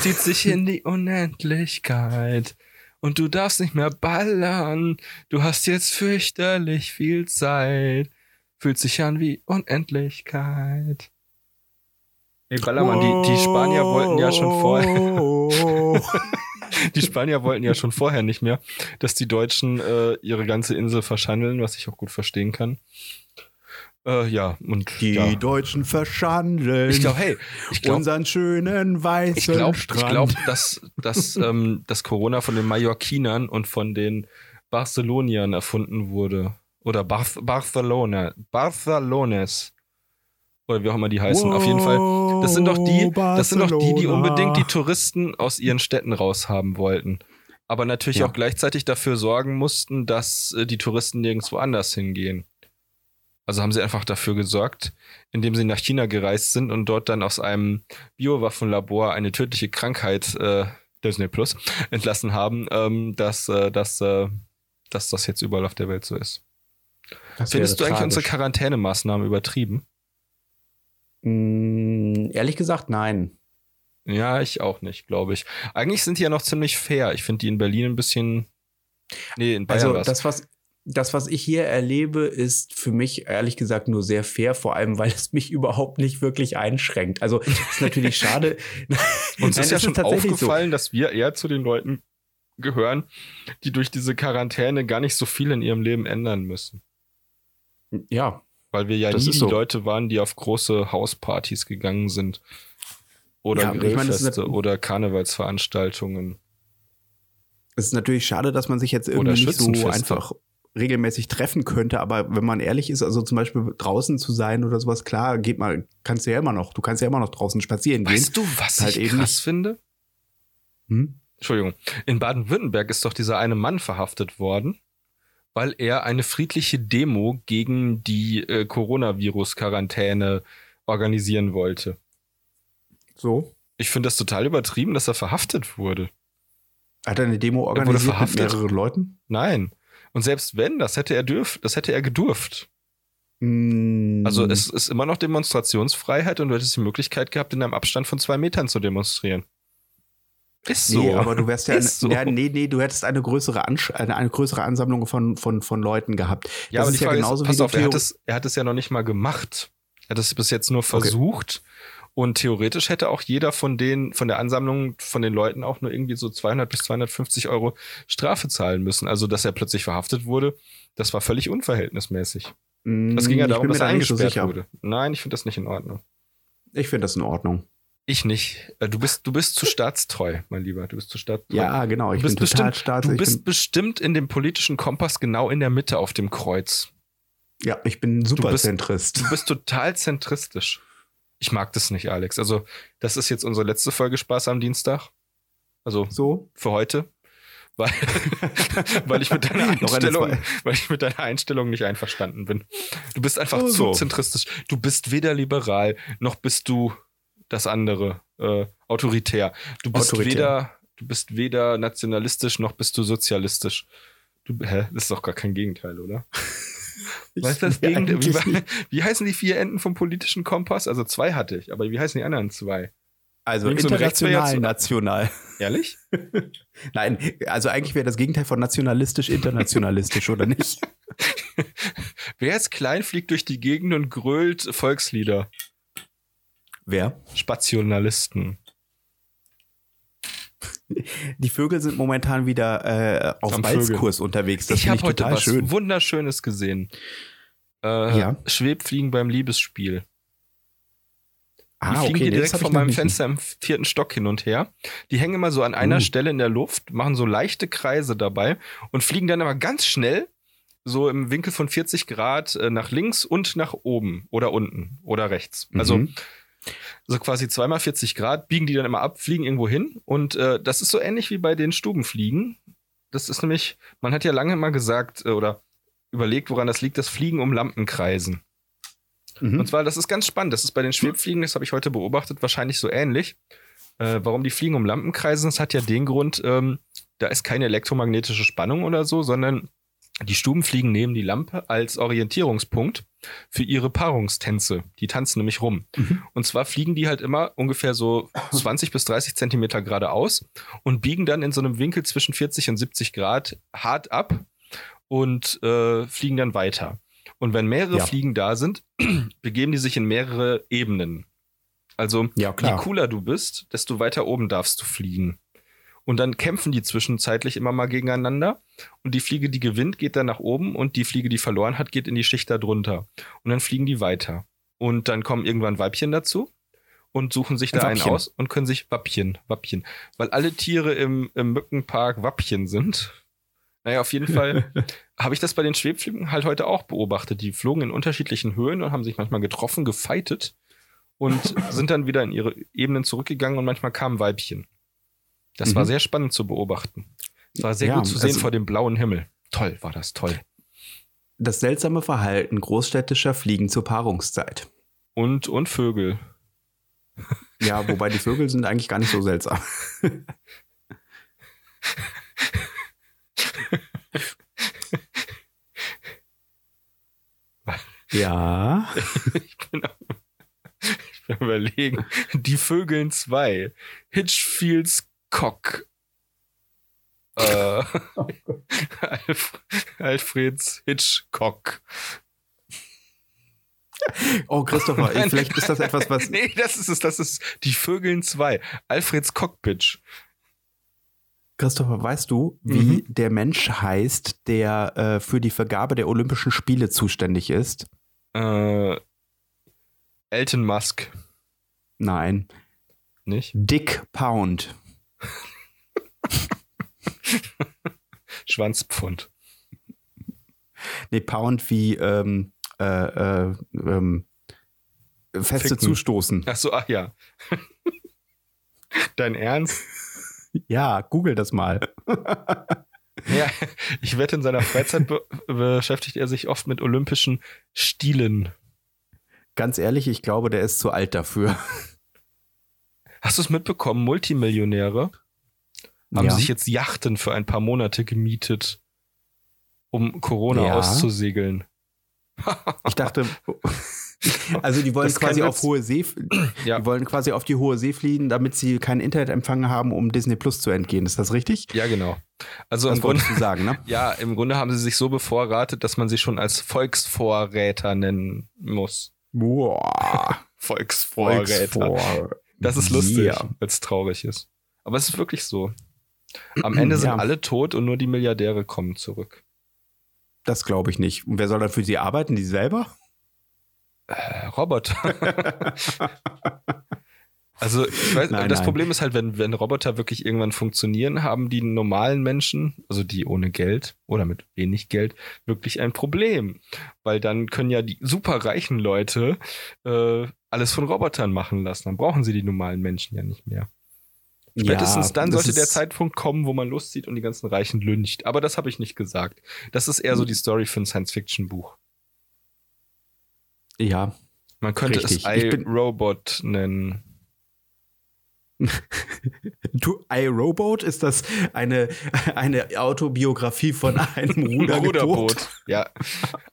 zieht sich in die Unendlichkeit und du darfst nicht mehr ballern. Du hast jetzt fürchterlich viel Zeit. Fühlt sich an wie Unendlichkeit. Ey, Ballermann, die, die Spanier wollten ja schon vorher, die Spanier wollten ja schon vorher nicht mehr, dass die Deutschen äh, ihre ganze Insel verschandeln, was ich auch gut verstehen kann. Äh, ja, und Die ja. Deutschen verschandeln ich glaube, hey, ich glaube, unseren schönen weißen ich glaube, Strand. ich glaub, dass, dass ähm, das Corona von den Mallorquinern und von den Barceloniern erfunden wurde. Oder Barth Barcelona. Barcelones. Oder wie auch immer die heißen. Auf jeden Fall. Das sind doch die, das sind doch die, die unbedingt die Touristen aus ihren Städten raushaben wollten. Aber natürlich Ja. auch gleichzeitig dafür sorgen mussten, dass äh, die Touristen nirgendwo anders hingehen. Also haben sie einfach dafür gesorgt, indem sie nach China gereist sind und dort dann aus einem Biowaffenlabor eine tödliche Krankheit, äh, Disney Plus, entlassen haben, ähm, dass, äh, dass, äh, dass das jetzt überall auf der Welt so ist. Das Findest du wäre eigentlich unsere tragisch. Quarantänemaßnahmen übertrieben? Mm, ehrlich gesagt, nein. Ja, ich auch nicht, glaube ich. Eigentlich sind die ja noch ziemlich fair. Ich finde die in Berlin ein bisschen. Nee, in Bayern Also das, was das, was ich hier erlebe, ist für mich ehrlich gesagt nur sehr fair, vor allem, weil es mich überhaupt nicht wirklich einschränkt. Also ist natürlich schade. Uns Nein, ist ja schon tatsächlich aufgefallen, dass wir eher zu den Leuten gehören, die durch diese Quarantäne gar nicht so viel in ihrem Leben ändern müssen. So. Ja, Weil wir ja Das nie ist die so. Leute waren, die auf große Hauspartys gegangen sind. Oder Ja, aber ich ist Grillfeste nat- oder Karnevalsveranstaltungen. Es ist natürlich schade, dass man sich jetzt irgendwie nicht so einfach regelmäßig treffen könnte, aber wenn man ehrlich ist, also zum Beispiel draußen zu sein oder sowas, klar, geht mal, kannst du ja immer noch, du kannst ja immer noch draußen spazieren gehen. Weißt du, was Halt ich eben krass finde? Hm? Entschuldigung. In Baden-Württemberg ist doch dieser eine Mann verhaftet worden, weil er eine friedliche Demo gegen die äh, Coronavirus-Quarantäne organisieren wollte. So. Ich finde das total übertrieben, dass er verhaftet wurde. Hat er eine Demo wurde organisiert mit verhaftet. mehreren Leuten? Nein. Und selbst wenn, das hätte er dürf, das hätte er gedurft. Mm, Also es ist immer noch Demonstrationsfreiheit und du hättest die Möglichkeit gehabt, in einem Abstand von zwei Metern zu demonstrieren. Ist so. Nee, aber du wärst ja, eine, so. ja nee, nee, du hättest eine größere, Ansch eine, eine größere Ansammlung von, von, von Leuten gehabt. Ja, das aber ist die ja Frage genauso ist, pass wie auf, er hat, es, er hat es ja noch nicht mal gemacht. Er hat es bis jetzt nur versucht. Und theoretisch hätte auch jeder von den, von der Ansammlung von den Leuten auch nur irgendwie so 200 bis 250 Euro Strafe zahlen müssen. Also, dass er plötzlich verhaftet wurde, das war völlig unverhältnismäßig. Das ging ja Mm, darum, dass er da so eingesperrt sicher. wurde. Nein, ich finde das nicht in Ordnung. Ich finde das in Ordnung. Ich nicht. Äh, Du bist, du bist zu staatstreu, mein Lieber. Du bist zu staatstreu. Ja, genau. Ich du bist bin total bestimmt, staats. du bist bestimmt in dem politischen Kompass genau in der Mitte auf dem Kreuz. ja, ich bin super bist- Zentrist. Du bist total zentristisch. Ich mag das nicht, Alex. Also, das ist jetzt unsere letzte Folge Spaß am Dienstag. Also So? für heute. Weil, weil, ich mit deiner Einstellung, weil ich mit deiner Einstellung nicht einverstanden bin. Du bist einfach Oh, zu so. zentristisch. Du bist weder liberal, noch bist du das andere, äh, autoritär. Du bist Autoritär. weder, du bist weder nationalistisch, noch bist du sozialistisch. Du, hä? Das ist doch gar kein Gegenteil, oder? Weißt du das Ja? Wie, nicht. wie heißen die vier Enden vom politischen Kompass? Also zwei hatte ich, aber wie heißen die anderen zwei? Also Links und international, jetzt- national. Ehrlich? Nein, also eigentlich wäre das Gegenteil von nationalistisch internationalistisch, oder nicht? Wer ist klein, fliegt durch die Gegend und grölt Volkslieder? Wer? Spationalisten. Die Vögel sind momentan wieder äh, auf Am Balzkurs unterwegs. Das ich habe heute was schön. Wunderschönes gesehen. Äh, Ja. Schwebfliegen beim Liebesspiel. Die Ah, fliegen hier nee, direkt noch meinem Fenster im vierten Stock hin und her. Die hängen immer so an einer Uh. Stelle in der Luft, machen so leichte Kreise dabei und fliegen dann aber ganz schnell so im Winkel von 40 Grad äh, nach links und nach oben oder unten oder rechts. Also Mhm. So quasi zweimal 40 Grad, biegen die dann immer ab, fliegen irgendwo hin. Und äh, das ist so ähnlich wie bei den Stubenfliegen. Das ist nämlich, man hat ja lange mal gesagt äh, oder überlegt, woran das liegt, das Fliegen um Lampen kreisen. Mhm. Und zwar, das ist ganz spannend. Das ist bei den Schwebfliegen, das habe ich heute beobachtet, wahrscheinlich so ähnlich. Äh, warum die Fliegen um Lampen kreisen, das hat ja den Grund, ähm, da ist keine elektromagnetische Spannung oder so, sondern die Stubenfliegen nehmen die Lampe als Orientierungspunkt für ihre Paarungstänze. Die tanzen nämlich rum. Mhm. Und zwar fliegen die halt immer ungefähr so 20 bis 30 Zentimeter geradeaus und biegen dann in so einem Winkel zwischen 40 und 70 Grad hart ab und äh, fliegen dann weiter. Und wenn mehrere Ja. Fliegen da sind, begeben die sich in mehrere Ebenen. Also Ja, je cooler du bist, desto weiter oben darfst du fliegen. Und dann kämpfen die zwischenzeitlich immer mal gegeneinander. Und die Fliege, die gewinnt, geht dann nach oben und die Fliege, die verloren hat, geht in die Schicht darunter. Und dann fliegen die weiter. Und dann kommen irgendwann Weibchen dazu und suchen sich da einen Wappchen. aus und können sich Wappchen, Wappchen. Weil alle Tiere im, im Mückenpark Wappchen sind. Naja, auf jeden Fall habe ich das bei den Schwebfliegen halt heute auch beobachtet. Die flogen in unterschiedlichen Höhen und haben sich manchmal getroffen, gefeitet und sind dann wieder in ihre Ebenen zurückgegangen und manchmal kamen Weibchen. Das Mhm. war sehr spannend zu beobachten. Es war sehr Ja, gut zu sehen also- vor dem blauen Himmel. Toll, war das toll. Das seltsame Verhalten großstädtischer Fliegen zur Paarungszeit. Und, und Vögel. Ja, wobei die Vögel sind eigentlich gar nicht so seltsam. ja. Ich bin, am- ich bin überlegen. Die Vögeln 2. Hitchfields Cock. Äh, Alf, Alfreds Hitchcock. Oh, Christopher, Nein. vielleicht ist das etwas, was. Nee, das ist es, das ist die Vögeln 2. Alfreds Cockpitch. Christopher, weißt du, wie Mhm. der Mensch heißt, der äh, für die Vergabe der Olympischen Spiele zuständig ist? Äh, Elton Musk. Nein. Nicht? Dick Pound. Schwanzpfund. Nee, Pound wie ähm, äh, äh, ähm, feste Ficken. Zustoßen. Ach so, ach ja. Dein Ernst? Ja, google das mal. Ja, ich wette, in seiner Freizeit be beschäftigt er sich oft mit olympischen Stilen. Ganz ehrlich, ich glaube, der ist zu alt dafür. Hast du es mitbekommen? Multimillionäre haben Ja. sich jetzt Yachten für ein paar Monate gemietet, um Corona Ja. auszusegeln. Ich dachte, also die wollen Das quasi auf hohe See, Ja. die wollen quasi auf die hohe See fliehen, damit sie keinen Internetempfang haben, um Disney Plus zu entgehen. Ist das richtig? Ja, genau. Also Das im Grunde, sagen, ne? ja, im Grunde haben sie sich so bevorratet, dass man sie schon als Volksvorräter nennen muss. Boah. Volksvorräter. Volksvor- Das ist lustig, Yeah. weil es traurig ist. Aber es ist wirklich so. Am Ende sind Ja. alle tot und nur die Milliardäre kommen zurück. Das glaube ich nicht. Und wer soll dann für sie arbeiten? Die selber? Äh, Roboter. also, ich weiß, Nein, das nein. Problem ist halt, wenn, wenn Roboter wirklich irgendwann funktionieren, haben die normalen Menschen, also die ohne Geld oder mit wenig Geld, wirklich ein Problem. Weil dann können ja die superreichen Leute äh, alles von Robotern machen lassen. Dann brauchen sie die normalen Menschen ja nicht mehr. Spätestens dann das sollte der Zeitpunkt kommen, wo man loszieht und die ganzen Reichen lyncht. Aber das habe ich nicht gesagt. Das ist eher so die Story für ein Science-Fiction-Buch. Ja. Man könnte Richtig. es Ich bin- iRobot nennen. Du, iRobot, ist das eine, eine Autobiografie von einem Ruderboot? Ruderboot. Ja.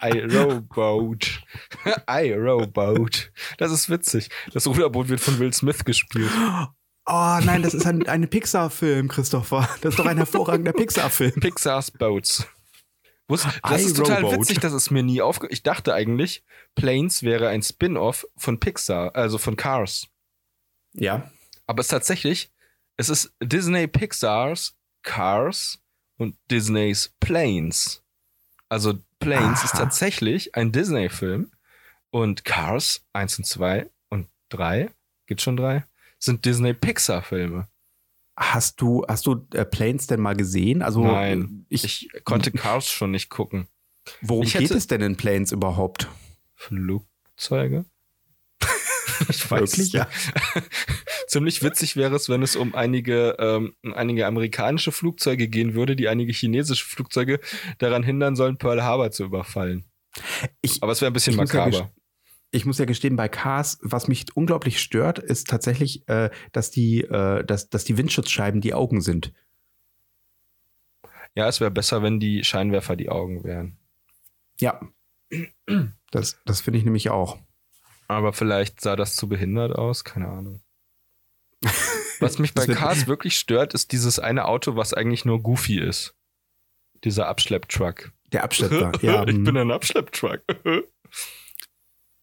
iRobot. iRobot. Das ist witzig. Das Ruderboot wird von Will Smith gespielt. Oh nein, das ist ein, ein Pixar-Film, Christopher. Das ist doch ein hervorragender Pixar-Film. Pixar's Boats. Das ist total witzig, das ist mir nie aufge... Ich dachte eigentlich, Planes wäre ein Spin-off von Pixar, also von Cars. Ja. Aber es ist tatsächlich, es ist Disney Pixars Cars und Disneys Planes. Also Planes ist Aha. tatsächlich ein Disney-Film und Cars 1 und 2 und 3, gibt schon drei, sind Disney Pixar-Filme. Hast du, hast du äh, Planes denn mal gesehen? Also, Nein, ich, Ich konnte Cars schon nicht gucken. worum ich geht hätte- es denn in Planes überhaupt? Flugzeuge? ich weiß es nicht. Ziemlich witzig wäre es, wenn es um einige, ähm, einige amerikanische Flugzeuge gehen würde, die einige chinesische Flugzeuge daran hindern sollen, Pearl Harbor zu überfallen. Ich, Aber es wäre ein bisschen ja makaber. ich muss ja gestehen, bei Cars, was mich unglaublich stört, ist tatsächlich, äh, dass, die, äh, dass, dass die Windschutzscheiben die Augen sind. Ja, es wäre besser, wenn die Scheinwerfer die Augen wären. Ja. Das, das finde ich nämlich auch. Aber vielleicht sah das zu behindert aus, keine Ahnung. Was mich bei Cars wirklich stört, ist dieses eine Auto, was eigentlich nur Goofy ist. Dieser Abschlepptruck. Der Abschlepper. ja, ich hm. bin ein Abschlepptruck.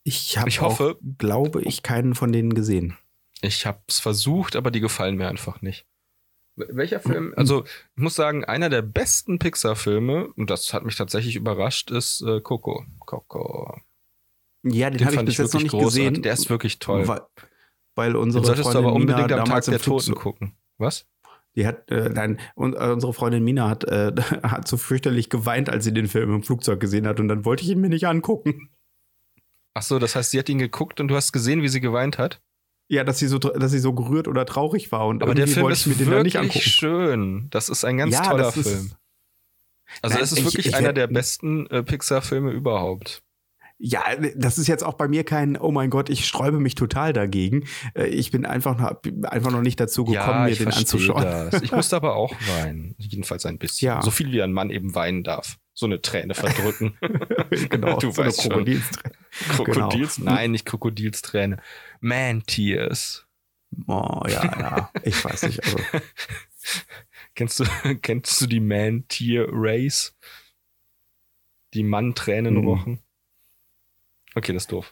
ich habe ich hoffe- auch, glaube ich, keinen von denen gesehen. Ich habe es versucht, aber die gefallen mir einfach nicht. Wel- Welcher Film? Also, ich muss sagen, einer der besten Pixar-Filme, und das hat mich tatsächlich überrascht, ist äh, Coco. Coco. Ja, den, Den habe ich bis ich jetzt noch wirklich nicht großartig. gesehen. Der ist wirklich toll. Weil, weil unsere solltest du Freundin aber unbedingt Mina am Tag der Toten gucken. Was? Die hat, äh, nein, und, äh, unsere Freundin Mina hat, äh, hat so fürchterlich geweint, als sie den Film im Flugzeug gesehen hat und dann wollte ich ihn mir nicht angucken. Ach so, das heißt, sie hat ihn geguckt und du hast gesehen, wie sie geweint hat? Ja, dass sie so, dass sie so gerührt oder traurig war und Aber der Film wollte ist ich mir den dann nicht wirklich angucken. schön. Das ist ein ganz ja, toller das ist, Film. Also Nein, es ist ich- wirklich ich einer werd- der besten äh, Pixar-Filme überhaupt. Ja, das ist jetzt auch bei mir kein, oh mein Gott, ich sträube mich total dagegen. Äh, Ich bin einfach noch, einfach noch nicht dazu gekommen, mir ich den anzuschauen. Das. Ich musste aber auch weinen. Jedenfalls ein bisschen. Ja. So viel wie ein Mann eben weinen darf. So eine Träne verdrücken. genau, Du so eine weißt schon. Krokodilsträne. Krokodils? Genau. Nein, nicht Krokodilsträne. Man Tears. Oh, ja, ja, ich weiß nicht. Also, Kennst du, kennst du die Man Tear Race? Die Mann-Tränen Mhm. Okay, das ist doof.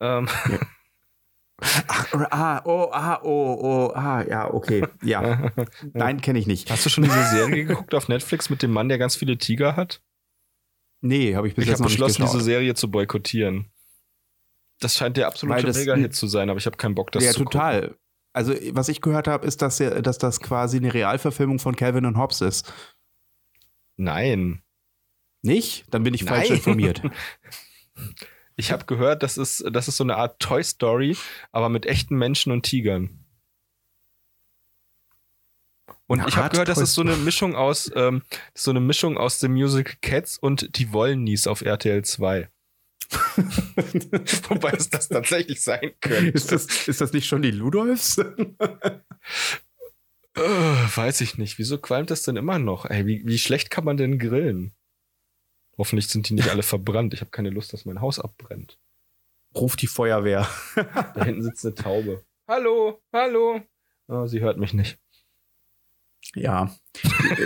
Ähm, ach, ah, oh, ah, oh, oh, ah, ja, okay. Ja, nein, kenne ich nicht. hast du schon diese Serie geguckt auf Netflix mit dem Mann, der ganz viele Tiger hat? Nee, habe ich bis Ich jetzt habe noch nicht beschlossen, diese. Serie zu boykottieren. Das scheint der absolute Mega-Hit zu sein, aber ich habe keinen Bock, das ja, zu total. Also, was ich gehört habe, ist, dass, dass das quasi eine Realverfilmung von Calvin und Hobbes ist. Nein. Nicht? Dann bin ich falsch Nein. informiert. Ich habe gehört, das ist, das ist so eine Art Toy Story, aber mit echten Menschen und Tigern. Und eine ich habe gehört, das ist so eine Mischung aus, ähm, so eine Mischung aus dem Musical Cats und die Wollnies auf RTL 2. Wobei es das tatsächlich sein könnte. Ist das, ist das nicht schon die Ludolfs? uh, weiß ich nicht. Wieso qualmt das denn immer noch? Ey, wie, wie schlecht kann man denn grillen? Hoffentlich sind die nicht alle verbrannt. Ich habe keine Lust, dass mein Haus abbrennt. Ruf die Feuerwehr. da hinten sitzt eine Taube. Hallo, hallo. Oh, sie hört mich nicht. Ja,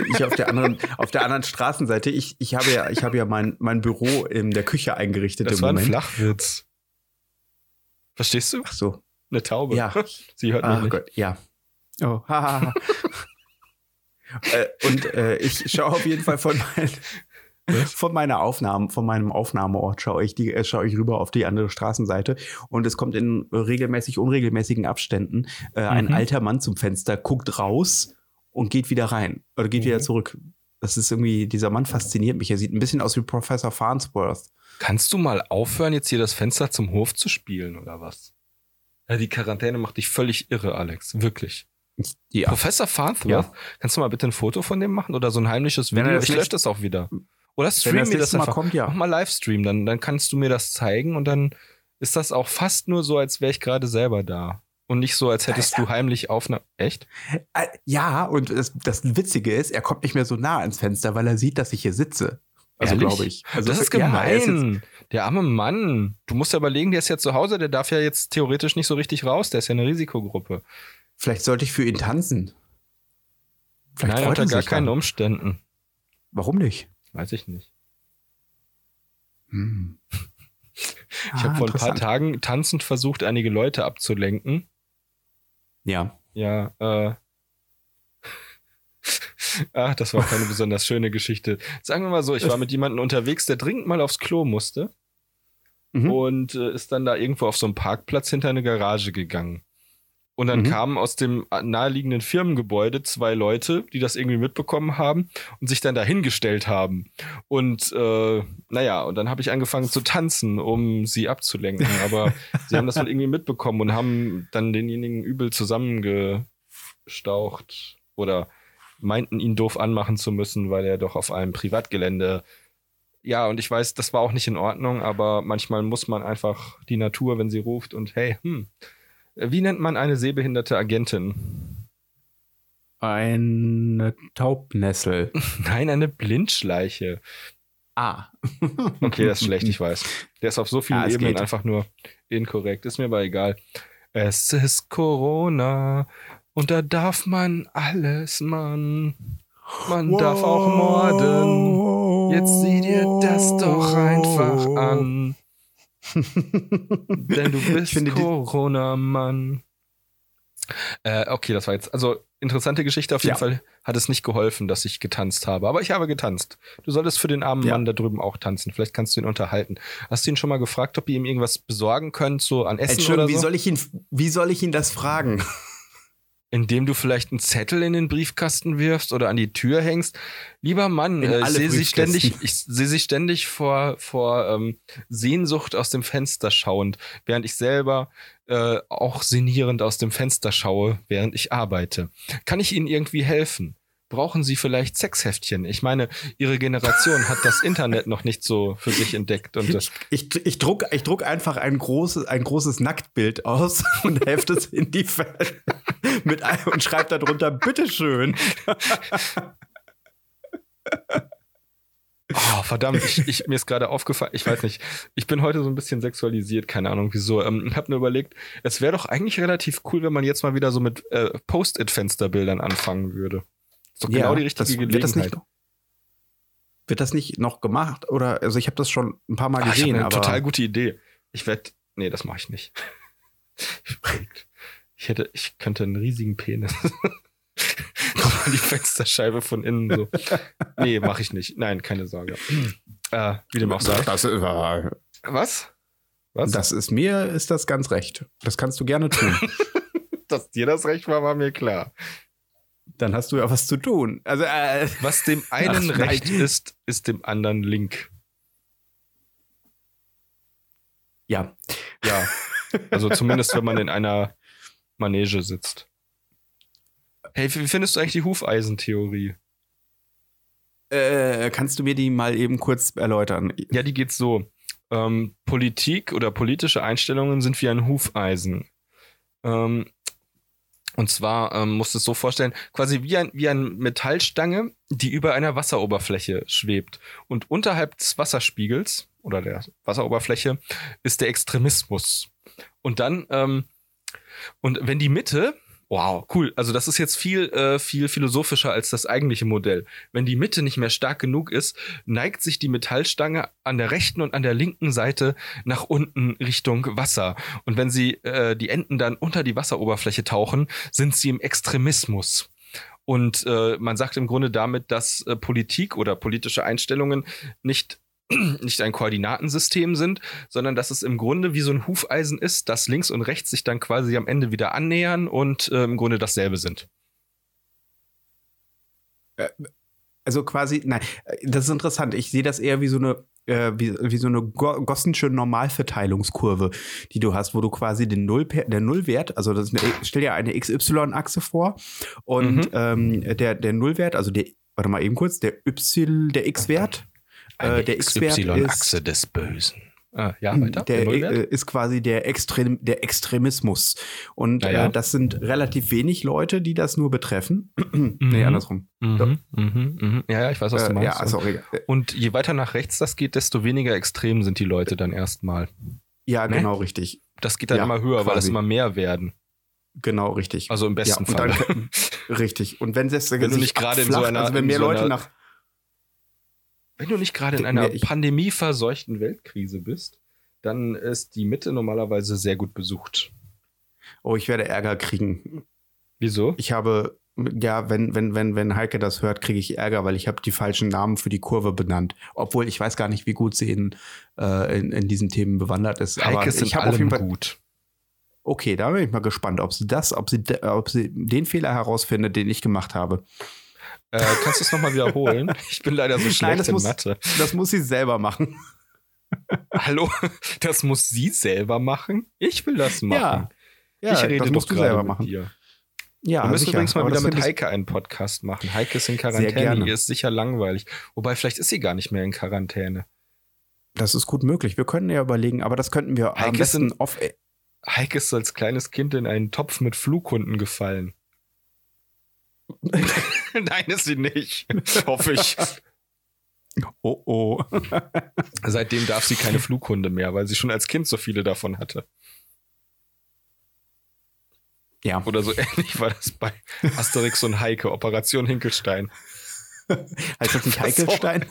ich auf der anderen, auf der anderen Straßenseite, ich, ich habe ja, ich habe ja mein, mein Büro in der Küche eingerichtet. Das war Moment. ein Flachwitz. Verstehst du? Ach so. Eine Taube. Ja. Sie hört mich Ach nicht. Gott, ja. Oh, haha. äh, und äh, ich schaue auf jeden Fall von, mein, von meiner Aufnahme, von meinem Aufnahmeort schaue ich die, äh, schaue ich rüber auf die andere Straßenseite und es kommt in regelmäßig unregelmäßigen Abständen äh, ein mhm. alter Mann zum Fenster, guckt raus und geht wieder rein oder geht mhm. wieder zurück. Das ist irgendwie, dieser Mann fasziniert mich. Er sieht ein bisschen aus wie Professor Farnsworth. Kannst du mal aufhören, jetzt hier das Fenster zum Hof zu spielen oder was? Ja, die Quarantäne macht dich völlig irre, Alex. Wirklich. Ja. Professor Farnsworth, ja. kannst du mal bitte ein Foto von dem machen oder so ein heimliches Video? Ich lösche das auch wieder. Oder stream mir das einfach. Kommt, ja. Mach mal Livestream, dann, dann kannst du mir das zeigen und dann ist das auch fast nur so, als wäre ich gerade selber da. Und nicht so, als hättest du heimlich Aufnahme. Echt? Äh, ja, und das, das Witzige ist, er kommt nicht mehr so nah ans Fenster, weil er sieht, dass ich hier sitze. Also glaube ich. Also das ist gemein. Ja, der arme Mann. Du musst ja überlegen, der ist ja zu Hause, der darf ja jetzt theoretisch nicht so richtig raus, der ist ja eine Risikogruppe. Vielleicht sollte ich für ihn tanzen. Vielleicht Nein, unter gar keinen. Umständen. Warum nicht? Weiß ich nicht. Hm. Ich ah, habe vor ein paar Tagen tanzend versucht, einige Leute abzulenken. Ja. Ja, äh. Ach, das war keine besonders schöne Geschichte. Sagen wir mal so, ich war mit jemandem unterwegs, der dringend mal aufs Klo musste. Mhm. Und äh, ist dann da irgendwo auf so einem Parkplatz hinter eine Garage gegangen. Und dann mhm. kamen aus dem naheliegenden Firmengebäude zwei Leute, die das irgendwie mitbekommen haben und sich dann dahingestellt haben. Und äh, naja, und dann habe ich angefangen zu tanzen, um sie abzulenken. Aber sie haben das wohl irgendwie mitbekommen und haben dann denjenigen übel zusammengestaucht oder meinten ihn doof anmachen zu müssen, weil er doch auf einem Privatgelände ja, und ich weiß, das war auch nicht in Ordnung, aber manchmal muss man einfach die Natur, wenn sie ruft und hey, hm, wie nennt man eine sehbehinderte Agentin? Eine Taubnessel. Nein, eine Blindschleiche. Ah. okay, das ist schlecht, ich weiß. Der ist auf so vielen ja, Ebenen geht. einfach nur inkorrekt. Ist mir aber egal. Es ist Corona und da darf man alles, Mann. Man wow. darf auch morden. Jetzt sieh dir das doch einfach an. Denn du bist Corona-Mann. Äh, okay, das war jetzt, also interessante Geschichte. Auf jeden ja. Fall hat es nicht geholfen, dass ich getanzt habe. Aber ich habe getanzt. Du solltest für den armen ja. Mann da drüben auch tanzen. Vielleicht kannst du ihn unterhalten. Hast du ihn schon mal gefragt, ob ihr ihm irgendwas besorgen könnt, so an Essen oder so? Wie soll ich ihn, wie soll ich ihn das fragen? Indem du vielleicht einen Zettel in den Briefkasten wirfst oder an die Tür hängst. Lieber Mann, äh, ich sehe sie ständig, ich sehe sie ständig vor, vor ähm, Sehnsucht aus dem Fenster schauend, während ich selber äh, auch sinnierend aus dem Fenster schaue, während ich arbeite. Kann ich Ihnen irgendwie helfen? Brauchen sie vielleicht Sexheftchen. Ich meine, ihre Generation hat das Internet noch nicht so für sich entdeckt. Und ich, ich, ich, druck, ich druck einfach ein großes, ein großes Nacktbild aus und helfe es in die Fälle mit ein und schreibe darunter, bitteschön. Oh, verdammt, ich, ich, mir ist gerade aufgefallen, ich weiß nicht, ich bin heute so ein bisschen sexualisiert, keine Ahnung wieso. Ähm, ich habe nur überlegt, es wäre doch eigentlich relativ cool, wenn man jetzt mal wieder so mit äh, Post-it-Fensterbildern anfangen würde. Ist doch genau ja, die richtige das, Gelegenheit. Wird das, nicht, wird das nicht noch gemacht? Oder, also ich habe das schon ein paar Mal ah, gesehen. Ich eine total gute Idee. Ich werde, nee, das mache ich nicht. ich hätte, ich könnte einen riesigen Penis. Komm die Fensterscheibe von innen so. Nee, mache ich nicht. Nein, keine Sorge. Äh, wie dem auch sei. Das, äh, Was? Was? Das ist mir, ist das ganz recht. Das kannst du gerne tun. Dass dir das recht war, war mir klar. Dann hast du ja was zu tun. Also, äh, Was dem einen Ach, recht nein. ist, ist dem anderen link. ja. Ja. Also zumindest, wenn man in einer Manege sitzt. Hey, wie findest du eigentlich die Hufeisentheorie? Äh, kannst du mir die mal eben kurz erläutern? Ja, die geht so. Ähm, Politik oder politische Einstellungen sind wie ein Hufeisen. Ähm, und zwar ähm, musst du es so vorstellen, quasi wie ein, wie eine Metallstange, die über einer Wasseroberfläche schwebt. Und unterhalb des Wasserspiegels oder der Wasseroberfläche ist der Extremismus. Und dann, ähm, und wenn die Mitte, wow, cool, also das ist jetzt viel, äh, viel philosophischer als das eigentliche Modell. Wenn die Mitte nicht mehr stark genug ist, neigt sich die Metallstange an der rechten und an der linken Seite nach unten Richtung Wasser. Und wenn sie äh, die Enden dann unter die Wasseroberfläche tauchen, sind sie im Extremismus. Und äh, man sagt im Grunde damit, dass äh, Politik oder politische Einstellungen nicht nicht ein Koordinatensystem sind, sondern dass es im Grunde wie so ein Hufeisen ist, das links und rechts sich dann quasi am Ende wieder annähern und äh, im Grunde dasselbe sind. Also quasi, nein, äh, das ist interessant. Ich sehe das eher wie so eine, äh, wie, wie so eine Go Gossensche Normalverteilungskurve, die du hast, wo du quasi den Null, der Nullwert, also das ist eine, stell dir eine XY-Achse vor und Mhm. ähm, der, der Nullwert, also der, warte mal eben kurz, der Y, der X-Wert, äh, der ist, des Bösen. Ah, ja, weiter. Der, Nullwert? äh, ist quasi der, Extrem, der Extremismus. Und Ja, ja. äh, das sind relativ wenig Leute, die das nur betreffen. nee, andersrum. Mhm, mhm, mhm. Ja, ja, ich weiß, was du Äh, meinst. ja, egal. und je weiter nach rechts das geht, desto weniger extrem sind die Leute dann erstmal. ja, Ne? genau richtig. Das geht dann Ja, immer höher, weil es quasi. immer mehr werden. Genau richtig. Also im besten ja, Fall. Dann, richtig. Und wenn es Wenn du sich nicht gerade in so einer- also wenn mehr so Leute einer- nach Wenn du nicht gerade in Nee, einer ich- pandemieverseuchten Weltkrise bist, dann ist die Mitte normalerweise sehr gut besucht. Oh, ich werde Ärger kriegen. Wieso? Ich habe ja, wenn wenn wenn wenn Heike das hört, kriege ich Ärger, weil ich habe die falschen Namen für die Kurve benannt. Obwohl ich weiß gar nicht, wie gut sie in, äh, in, in diesen Themen bewandert ist. Heike Aber ist ich habe auf jeden Fall gut. Okay, da bin ich mal gespannt, ob sie das, ob sie, ob sie den Fehler herausfindet, den ich gemacht habe. Äh, kannst du es nochmal wiederholen? Ich bin leider so schlecht das in muss- Mathe. Das muss sie selber machen. Hallo? Das muss sie selber machen? Ich will das machen. Ja, ich rede das musst du selber machen. dir. Ja, Wir müssen sicher. übrigens mal Aber wieder mit Heike einen Podcast machen. Heike ist in Quarantäne. Ihr ist sicher langweilig. Wobei, vielleicht ist sie gar nicht mehr in Quarantäne. Das ist gut möglich. Wir können ja überlegen, aber das könnten wir am Heike ist besten off. Heike ist als kleines Kind in einen Topf mit Flughunden gefallen. Nein, ist sie nicht. Hoffe ich. Oh oh. Seitdem darf sie keine Flughunde mehr, weil sie schon als Kind so viele davon hatte. Ja. Oder so ähnlich war das bei Asterix und Heike, Operation Hinkelstein. Heißt das nicht Heikelstein?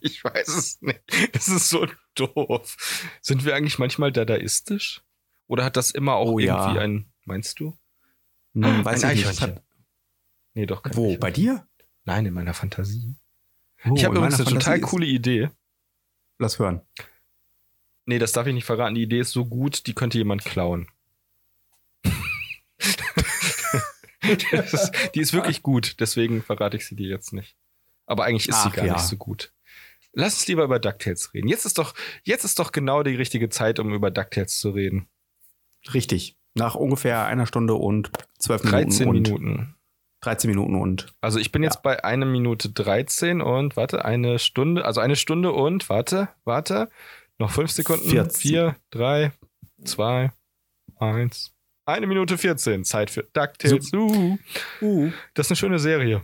Ich weiß es nicht. Das ist so doof. Sind wir eigentlich manchmal dadaistisch? Oder hat das immer auch Oh, ja. irgendwie ein, meinst du? Hm, weiß ein ich nicht. Eichhörnchen. Hat, Nee, doch. wo? Eichhörnchen. Bei dir? Nein, in meiner Fantasie. Oh, ich habe übrigens eine total Fantasie ist- coole Idee. Lass hören. Nee, das darf ich nicht verraten. Die Idee ist so gut, die könnte jemand klauen. ist, die ist wirklich gut, deswegen verrate ich sie dir jetzt nicht. Aber eigentlich ist sie Ach, gar ja. nicht so gut. Lass uns lieber über DuckTales reden. Jetzt ist doch, jetzt ist doch genau die richtige Zeit, um über DuckTales zu reden. Richtig. Nach ungefähr einer Stunde und zwölf Minuten. 13 und Minuten. 13 Minuten und Also ich bin jetzt bei einer Minute 13 und warte, eine Stunde, also eine Stunde und warte, warte, noch fünf Sekunden. 14. Vier, drei, zwei, eins. Eine Minute 14. Zeit für DuckTales. Uh, uh, das ist eine schöne Serie.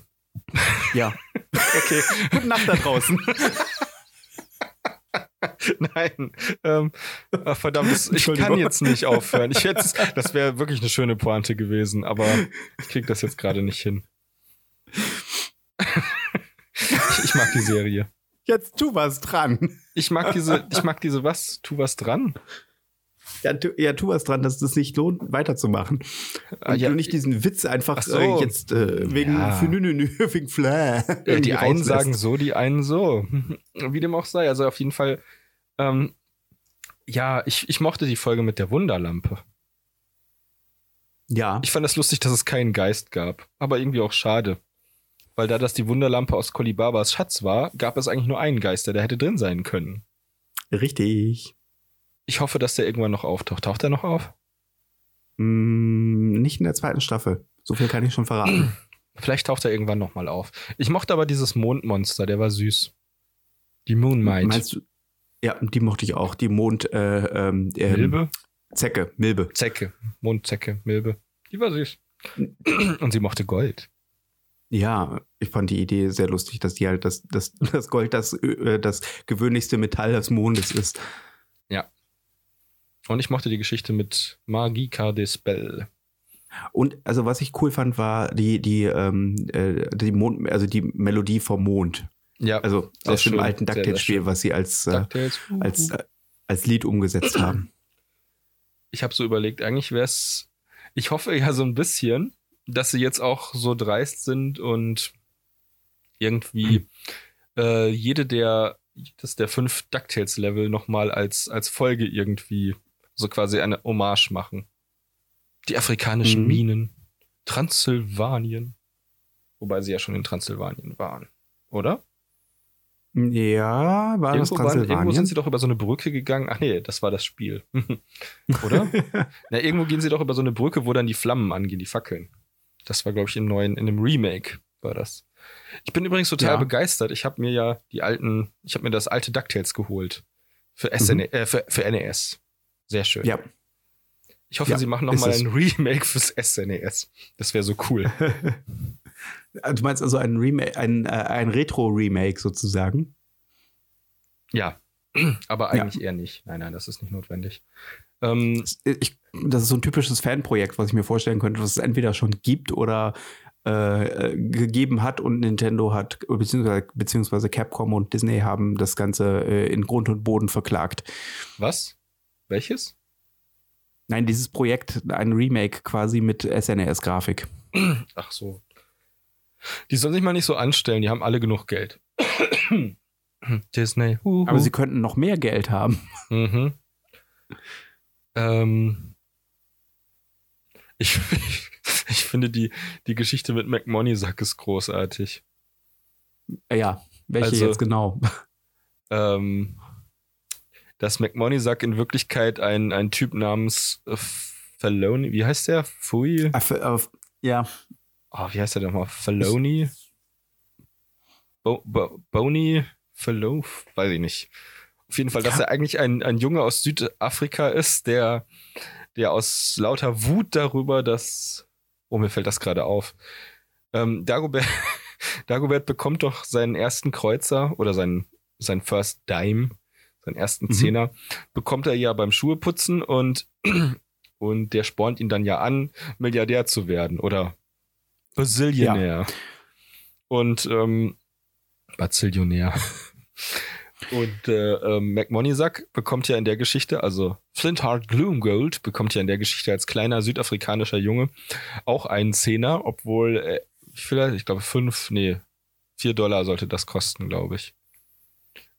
ja. Okay, Gute Nacht da draußen. nein. Ähm, ach, verdammt, ich kann jetzt nicht aufhören. Ich hätte, das wäre wirklich eine schöne Pointe gewesen, aber ich krieg das jetzt gerade nicht hin. ich, ich mag die Serie. Jetzt tu was dran. Ich mag diese, ich mag diese was? Tu was dran? Ja, tu, ja, tu was dran, dass es sich lohnt, weiterzumachen. Und Ah, ja. du nicht diesen Witz einfach Ach so. äh, jetzt äh, wegen Ja. für nü, nü, nü, wegen Flair. Ja, die einen sagen so, die einen so. Wie dem auch sei. Also auf jeden Fall, ähm, Ja, ich, ich mochte die Folge mit der Wunderlampe. Ja. Ich fand das lustig, dass es keinen Geist gab. Aber irgendwie auch schade. Weil da das die Wunderlampe aus Kolibabas Schatz war, gab es eigentlich nur einen Geist, der da hätte drin sein können. Richtig. Ich hoffe, dass der irgendwann noch auftaucht. Taucht er noch auf? Mm, nicht in der zweiten Staffel. So viel kann ich schon verraten. Vielleicht taucht er irgendwann noch mal auf. Ich mochte aber dieses Mondmonster, der war süß. Die Moonmite. Meinst du? Ja, die mochte ich auch. Die Mond, äh, ähm, ähm, Milbe? Zecke, Milbe. Zecke. Mondzecke, Milbe. Die war süß. Und sie mochte Gold. Ja, ich fand die Idee sehr lustig, dass die halt das, das, das Gold das, äh, das gewöhnlichste Metall des Mondes ist. Und ich mochte die Geschichte mit Magica de Spell. Und also was ich cool fand, war die, die, ähm, äh, die Mond, also die Melodie vom Mond. Ja, Also aus dem alten DuckTales-Spiel, was sie als, äh, DuckTales. als, äh, als Lied umgesetzt haben. ich habe so überlegt, eigentlich wäre es, ich hoffe ja so ein bisschen, dass sie jetzt auch so dreist sind und irgendwie äh, jede der, jedes der fünf DuckTales-Level nochmal als, als Folge irgendwie so quasi eine Hommage machen. Die afrikanischen Mhm. Minen, Transsilvanien. Wobei sie ja schon in Transsilvanien waren, oder? Ja, war das Irgendwo, waren, irgendwo sind Transsilvanien? sie doch über so eine Brücke gegangen. Ach nee, das war das Spiel. Oder? Na, irgendwo gehen sie doch über so eine Brücke, wo dann die Flammen angehen, die Fackeln. Das war, glaube ich, im neuen, in einem Remake war das. Ich bin übrigens total Ja. begeistert. Ich habe mir ja die alten, ich habe mir das alte DuckTales geholt. Für, SN, äh, für, für NES. Sehr schön. ja. Ich hoffe, Ja, sie machen noch ist mal es. ein Remake fürs SNES. Das wäre so cool. Du meinst also ein Remake, ein, äh, ein Retro-Remake sozusagen? ja. Aber eigentlich eher nicht. Nein, nein, das ist nicht notwendig. Ähm, Ich, das ist so ein typisches Fanprojekt, was ich mir vorstellen könnte, was es entweder schon gibt oder äh, äh, gegeben hat und Nintendo hat, beziehungsweise, beziehungsweise Capcom und Disney haben das Ganze äh, in Grund und Boden verklagt. was? Welches? Nein, dieses Projekt, ein Remake quasi mit SNES-Grafik. Ach so. Die sollen sich mal nicht so anstellen, die haben alle genug Geld. Disney. Huhu. Aber sie könnten noch mehr Geld haben. mhm. ähm, ich, ich finde die, die Geschichte mit McMoneysack ist großartig. Ja, welche Also- jetzt genau? Ähm, dass McMoneysack in Wirklichkeit ein, ein Typ namens äh, Faloni, wie heißt der? Fui? Äh, äh, ja, Oh, wie heißt der nochmal? Faloni? Bo Bo Boni? Falo? Weiß ich nicht. Auf jeden Fall, dass Ja. er eigentlich ein, ein Junge aus Südafrika ist, der, der aus lauter Wut darüber, dass. Oh, mir fällt das gerade auf. Ähm, Dagobert, Dagobert bekommt doch seinen ersten Kreuzer oder seinen, seinen First Dime, seinen ersten Mhm. Zehner, bekommt er ja beim Schuheputzen und, und der spornt ihn dann ja an, Milliardär zu werden oder Bazillionär. Und ähm, Bazillionär. Und äh, ähm, McMoneysack bekommt ja in der Geschichte, also Flintheart Gloomgold bekommt ja in der Geschichte als kleiner südafrikanischer Junge auch einen Zehner, obwohl, äh, vielleicht, ich glaube, fünf, nee, vier Dollar sollte das kosten, glaube ich.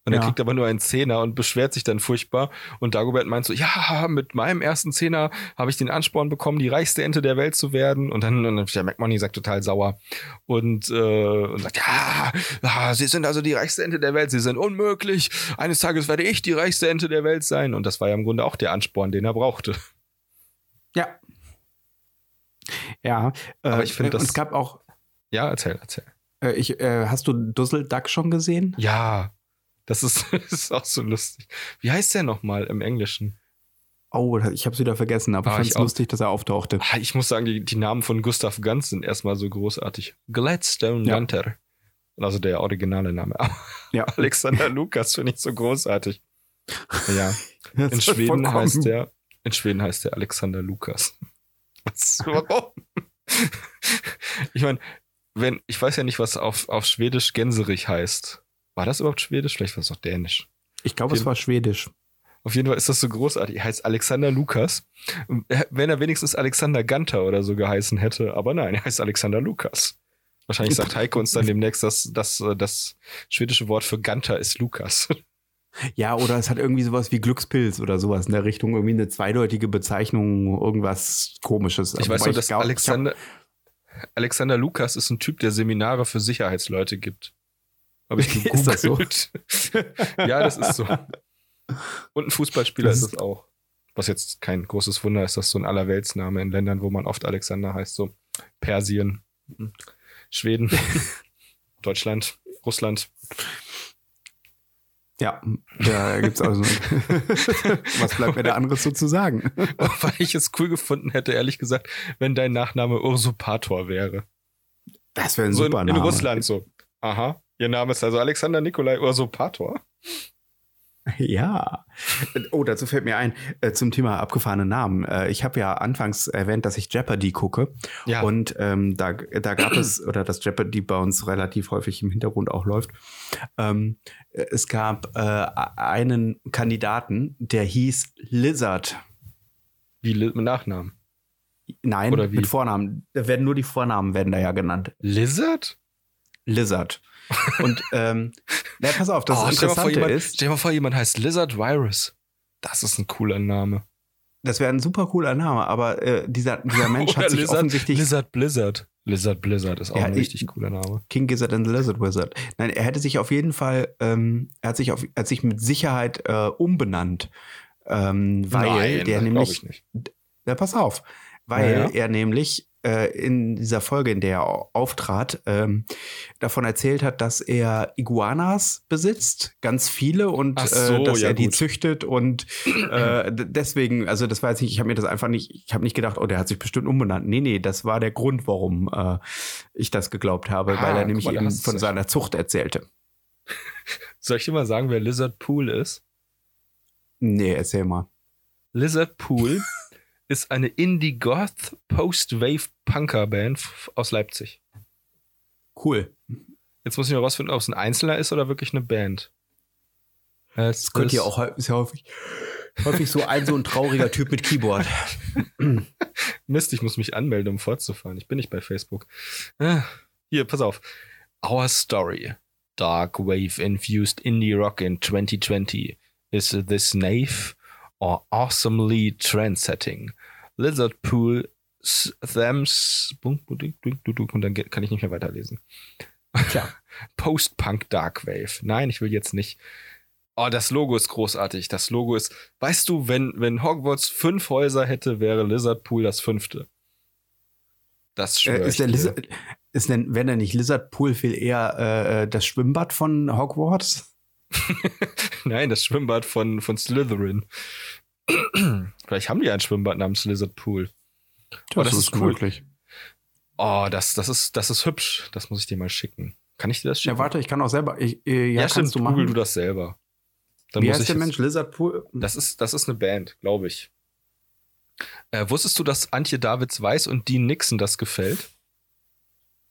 Und er Ja. kriegt aber nur einen Zehner und beschwert sich dann furchtbar. Und Dagobert meint so, ja, mit meinem ersten Zehner habe ich den Ansporn bekommen, die reichste Ente der Welt zu werden. Und dann, und dann der McMoney sagt total sauer und, äh, und sagt, ja, ah, Sie sind also die reichste Ente der Welt, Sie sind unmöglich. Eines Tages werde ich die reichste Ente der Welt sein. Und das war ja im Grunde auch der Ansporn, den er brauchte. ja. Ja, äh, Aber ich finde, das- es gab auch, Ja, erzähl, erzähl. äh, ich, äh, hast du Dusselduck schon gesehen? Ja, das ist, das ist auch so lustig. Wie heißt der nochmal im Englischen? Oh, ich habe es wieder vergessen, aber Ah, ich fand es lustig, dass er auftauchte. Ah, Ich muss sagen, die, die Namen von Gustav Ganz sind erstmal so großartig. Gladstone Ja. Gunter. Also der originale Name. Ja. Alexander Lukas finde ich so großartig. Ja. In Schweden vollkommen- heißt der, in Schweden heißt der Alexander Lukas. Was, warum? ich meine, wenn, ich weiß ja nicht, was auf, auf Schwedisch Gänserich heißt. War das überhaupt Schwedisch? Vielleicht war es auch Dänisch. Ich glaube, es war Schwedisch. Auf jeden Fall ist das so großartig. Er heißt Alexander Lukas. Wenn er wenigstens Alexander Ganter oder so geheißen hätte, aber nein, er heißt Alexander Lukas. Wahrscheinlich sagt Heike uns dann demnächst, dass, dass äh, das schwedische Wort für Ganter ist Lukas. Ja, oder es hat irgendwie sowas wie Glückspilz oder sowas in der Richtung, irgendwie eine zweideutige Bezeichnung, irgendwas komisches. Ich weiß nur, dass glaub, Alexander, Alexander Lukas ist ein Typ, der Seminare für Sicherheitsleute gibt. Habe ich gegoogelt. ist das so? ja, das ist so. Und ein Fußballspieler das ist es auch. Was jetzt kein großes Wunder ist, dass so ein Allerweltsname in Ländern, wo man oft Alexander heißt, so Persien, Schweden, Deutschland, Russland. Ja, da gibt's also. Was bleibt mir da anderes so zu sagen? Weil ich es cool gefunden hätte, ehrlich gesagt, wenn dein Nachname Usurpator wäre. Das wäre ein so super in, Name. In Russland so. Aha. Ihr Name ist also Alexander Nikolai Usurpator. Ja. Oh, dazu fällt mir ein, äh, zum Thema abgefahrene Namen. Äh, ich habe ja anfangs erwähnt, dass ich Jeopardy gucke. Ja. Und ähm, da, da gab es, oder dass Jeopardy bei uns relativ häufig im Hintergrund auch läuft. Ähm, es gab äh, einen Kandidaten, der hieß Lizard. Wie mit Nachnamen? Nein, mit Vornamen. Da werden nur die Vornamen werden da ja genannt. Lizard? Lizard. Und ähm, na, pass auf, das oh, Interessante jemand, ist. Stell dir mal vor, jemand heißt Lizard Virus. Das ist ein cooler Name. Das wäre ein super cooler Name, aber äh, dieser, dieser Mensch hat sich Lizard, offensichtlich. Lizard Blizzard. Lizard Blizzard ist auch ja, ein richtig ich, cooler Name. King Gizzard and the Lizard Wizard. Nein, er hätte sich auf jeden Fall, ähm, er hat sich auf, hat sich mit Sicherheit äh, umbenannt. Ähm, weil Nein, der nämlich. Ich nicht. Ja, pass auf. Weil ja, ja. er nämlich in dieser Folge, in der er auftrat, ähm, davon erzählt hat, dass er Iguanas besitzt, ganz viele und äh, so, äh, dass ja, er die gut. züchtet und äh, deswegen, also das jetzt nicht, ich habe mir das einfach nicht, ich habe nicht gedacht, oh, der hat sich bestimmt umbenannt. Nee, nee, das war der Grund, warum äh, ich das geglaubt habe, ah, weil er nämlich mal, eben von seiner Zucht erzählte. Soll ich dir mal sagen, wer Lizard Pool ist? Nee, erzähl mal. Lizard Pool ist eine Indie-Goth Post-Wave-Punker-Band aus Leipzig. Cool. Jetzt muss ich mal rausfinden, ob es ein Einzelner ist oder wirklich eine Band. Es das könnte ja auch ist ja häufig, häufig so ein so ein trauriger Typ mit Keyboard. Mist, ich muss mich anmelden, um fortzufahren. Ich bin nicht bei Facebook. Ah, hier, pass auf. Our Story. Dark Wave Infused Indie Rock in 2020. Is this Nave or awesomely trendsetting. Lizard Pool Thems und dann kann ich nicht mehr weiterlesen. Tja. Post-Punk Darkwave. Nein, ich will jetzt nicht. Oh, das Logo ist großartig. Das Logo ist, weißt du, wenn, wenn Hogwarts fünf Häuser hätte, wäre Lizard Pool das fünfte. Das äh, ist der Lizard, ist denn, wenn er nicht Lizard Pool viel eher äh, äh, das Schwimmbad von Hogwarts? Nein, das Schwimmbad von, von Slytherin. Vielleicht haben die ein Schwimmbad namens Lizard Pool. Das, oh, das ist, cool. Möglich. Oh, das, das, ist, das ist hübsch. Das muss ich dir mal schicken. Kann ich dir das schicken? Ja, warte, ich kann auch selber. Ich, äh, ja, ja stimmt, du Google du das selber. Dann Wie heißt der Mensch? Lizard Pool? Das ist, das ist eine Band, glaube ich. Äh, wusstest du, dass Antje Davids Weiß und Dean Nixon das gefällt?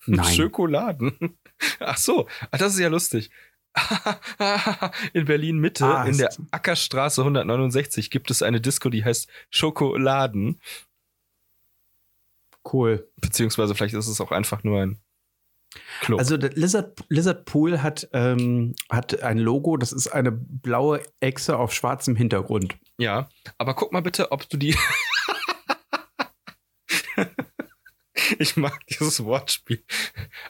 Nein. Schokoladen. Ach so, Ach, das ist ja lustig. in Berlin Mitte, ah, in der Ackerstraße 169, gibt es eine Disco, die heißt Schokoladen. Cool. Beziehungsweise vielleicht ist es auch einfach nur ein Club. Also Lizard, Lizard Pool hat, ähm, hat ein Logo, das ist eine blaue Echse auf schwarzem Hintergrund. Ja, aber guck mal bitte, ob du die. ich mag dieses Wortspiel.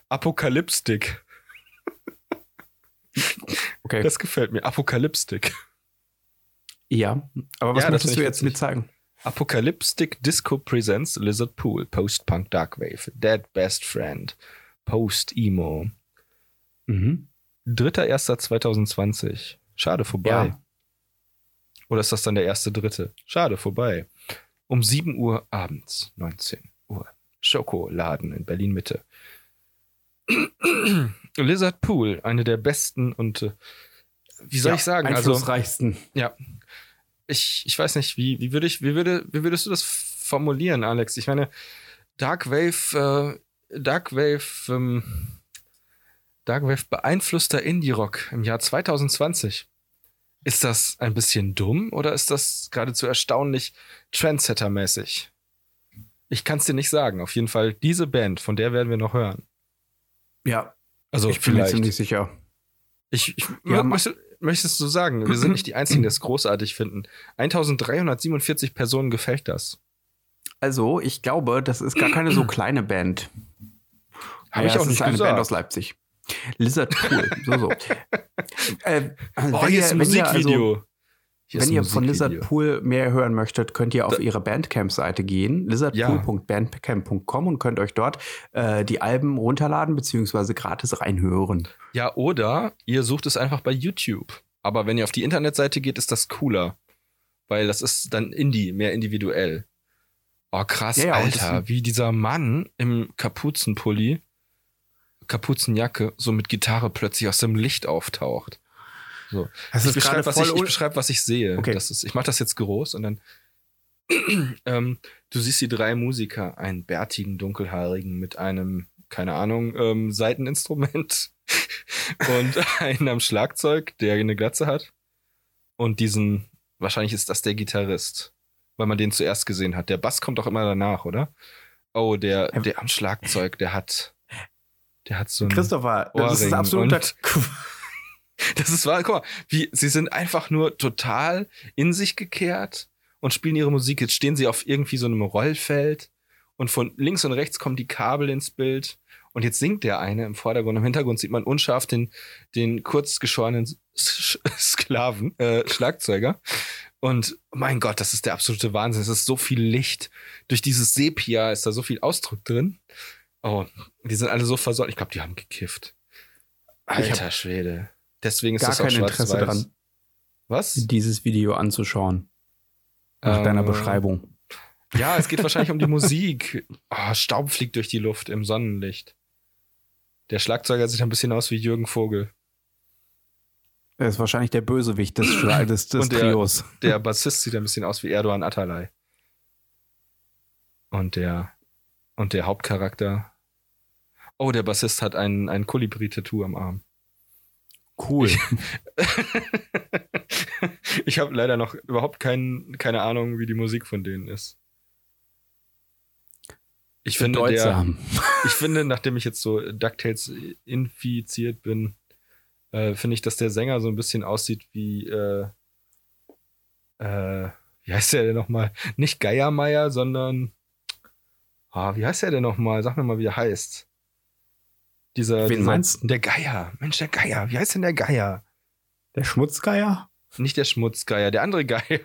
Apokalypstik. Okay. Das gefällt mir. Apokalypstik. Ja, aber was ja, möchtest du jetzt mit zeigen? Apocalyptic Disco Presents Lizard Pool, Post-Punk Darkwave, Dead Best Friend, Post-Emo. Mhm. 3.1.2020. Schade, vorbei. Ja. Oder ist das dann der erste dritte? Schade, vorbei. Um 7 Uhr abends, 19 Uhr. Schokoladen in Berlin Mitte. Lizard Pool, eine der besten und äh, wie soll ja, ich sagen? Also einflussreichsten. Also, ja. Ich, ich weiß nicht, wie, wie, würde ich, wie, würde, wie würdest du das formulieren, Alex? Ich meine, Dark Wave, äh, Dark Wave, ähm, Dark Wave beeinflusster Indie-Rock im Jahr 2020. Ist das ein bisschen dumm oder ist das geradezu erstaunlich Trendsetter-mäßig? Ich kann es dir nicht sagen. Auf jeden Fall diese Band, von der werden wir noch hören. Ja. Also ich bin mir ziemlich sicher. Ich, ich möchte, möchtest du sagen? Wir sind nicht die Einzigen, die es großartig finden. 1347 Personen gefällt das. Also, ich glaube, das ist gar keine so kleine Band. Habe ich auch nicht ist eine gesagt. Band aus Leipzig. Lizard Pool. so, so. äh, Oh, hier ihr- ist ein also- Musikvideo. Hier Wenn ihr von Lizard. Pool mehr hören möchtet, könnt ihr auf ihre Bandcamp-Seite gehen, lizardpool.bandcamp.com und könnt euch dort äh, die Alben runterladen bzw. gratis reinhören. Ja, oder ihr sucht es einfach bei YouTube. Aber wenn ihr auf die Internetseite geht, ist das cooler. Weil das ist dann Indie, mehr individuell. Oh, krass, Ja, ja, Alter. Wie dieser Mann im Kapuzenpulli, Kapuzenjacke, so mit Gitarre plötzlich aus dem Licht auftaucht. So. Das ich beschreibe, was ich, ich beschreib, was ich sehe. Okay. Das ist, ich mache das jetzt groß und dann ähm, du siehst die drei Musiker, einen bärtigen, dunkelhaarigen mit einem, keine Ahnung, ähm, Seiteninstrument und einen am Schlagzeug, der eine Glatze hat und diesen, wahrscheinlich ist das der Gitarrist, weil man den zuerst gesehen hat. Der Bass kommt doch immer danach, oder? Oh, der, Ja. der am Schlagzeug, der hat, der hat so ein Christopher, das ist Ohrring ein absoluter. Das ist wahr, guck mal, wie, sie sind einfach nur total in sich gekehrt und spielen ihre Musik. Jetzt stehen sie auf irgendwie so einem Rollfeld und von links und rechts kommen die Kabel ins Bild und jetzt singt der eine im Vordergrund. Im Hintergrund sieht man unscharf den, den kurz geschorenen Sklaven, äh, Schlagzeuger. Und mein Gott, das ist der absolute Wahnsinn. Es ist so viel Licht. Durch dieses Sepia ist da so viel Ausdruck drin. Oh, die sind alle so versorgt. Ich glaube, die haben gekifft. Ich hab Alter Schwede. Deswegen ist gar das kein Interesse daran, Was? dieses Video anzuschauen. Nach Äh, deiner Beschreibung. Ja, es geht wahrscheinlich um die Musik. Oh, Staub fliegt durch die Luft im Sonnenlicht. Der Schlagzeuger sieht ein bisschen aus wie Jürgen Vogel. Er ist wahrscheinlich der Bösewicht des, des, des der- Trios. Der Bassist sieht ein bisschen aus wie Erdogan Atalay. Und der, und der Hauptcharakter. Oh, der Bassist hat ein, ein Kolibri-Tattoo am Arm. Cool. ich habe leider noch überhaupt kein, keine Ahnung, wie die Musik von denen ist. Ich finde, der, ich finde, nachdem ich jetzt so DuckTales infiziert bin, äh, finde ich, dass der Sänger so ein bisschen aussieht wie, äh, äh, wie heißt der denn nochmal? Nicht Geiermeier, sondern, ah, wie heißt der denn nochmal? Sag mir mal, wie er heißt. Dieser, Wen dieser, meinst du? Der Geier. Mensch, der Geier. Wie heißt denn der Geier? Der Schmutzgeier? Nicht der Schmutzgeier, der andere Geier.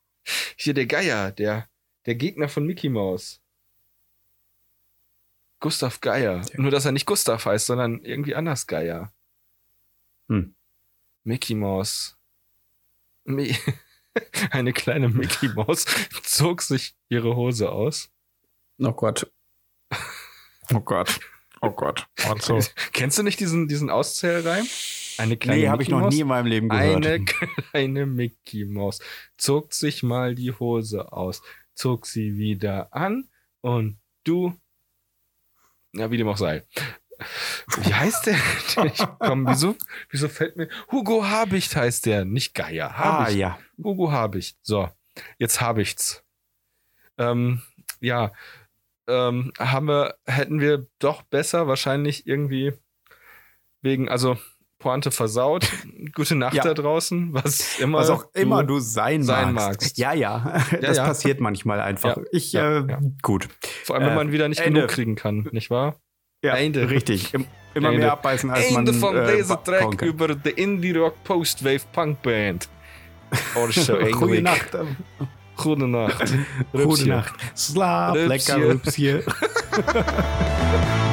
Hier der Geier, der, der Gegner von Mickey Mouse. Gustav Geier. Nur, dass er nicht Gustav heißt, sondern irgendwie anders Geier. Hm. Mickey Mouse. Mi Eine kleine Mickey Maus zog sich ihre Hose aus. Oh Gott. Oh Gott. Oh Gott. Oh, Kennst du nicht diesen, diesen Auszählreim? Eine kleine Nee, habe ich Mickey noch nie in meinem Leben gehört. Eine kleine Mickey Maus zog sich mal die Hose aus, zog sie wieder an und du. Ja, wie dem auch sei. Wie heißt der? Ich, komm, wieso, wieso fällt mir. Hugo Habicht heißt der, nicht Geier. ah, Habicht. ja. Hugo Habicht. So, jetzt hab ich's. Ähm, ja, ähm, haben wir, hätten wir doch besser wahrscheinlich irgendwie wegen, also Pointe versaut. Gute Nacht Ja. da draußen, was immer. Was auch immer du sein, sein magst. magst. Ja, ja. Das ja. passiert manchmal einfach. Ja, Ich, ja, äh, ja. gut. Vor allem, wenn äh, man wieder nicht Ende. genug kriegen kann, nicht wahr? Ja, Ende. richtig. Im, immer Ende. mehr abbeißen, als Ende man von äh, dieser Track über die Indie Rock Postwave Punk Band. Oh, so Gute. Nacht. Äh, Gute Nacht. Gute Rübschen. Nacht.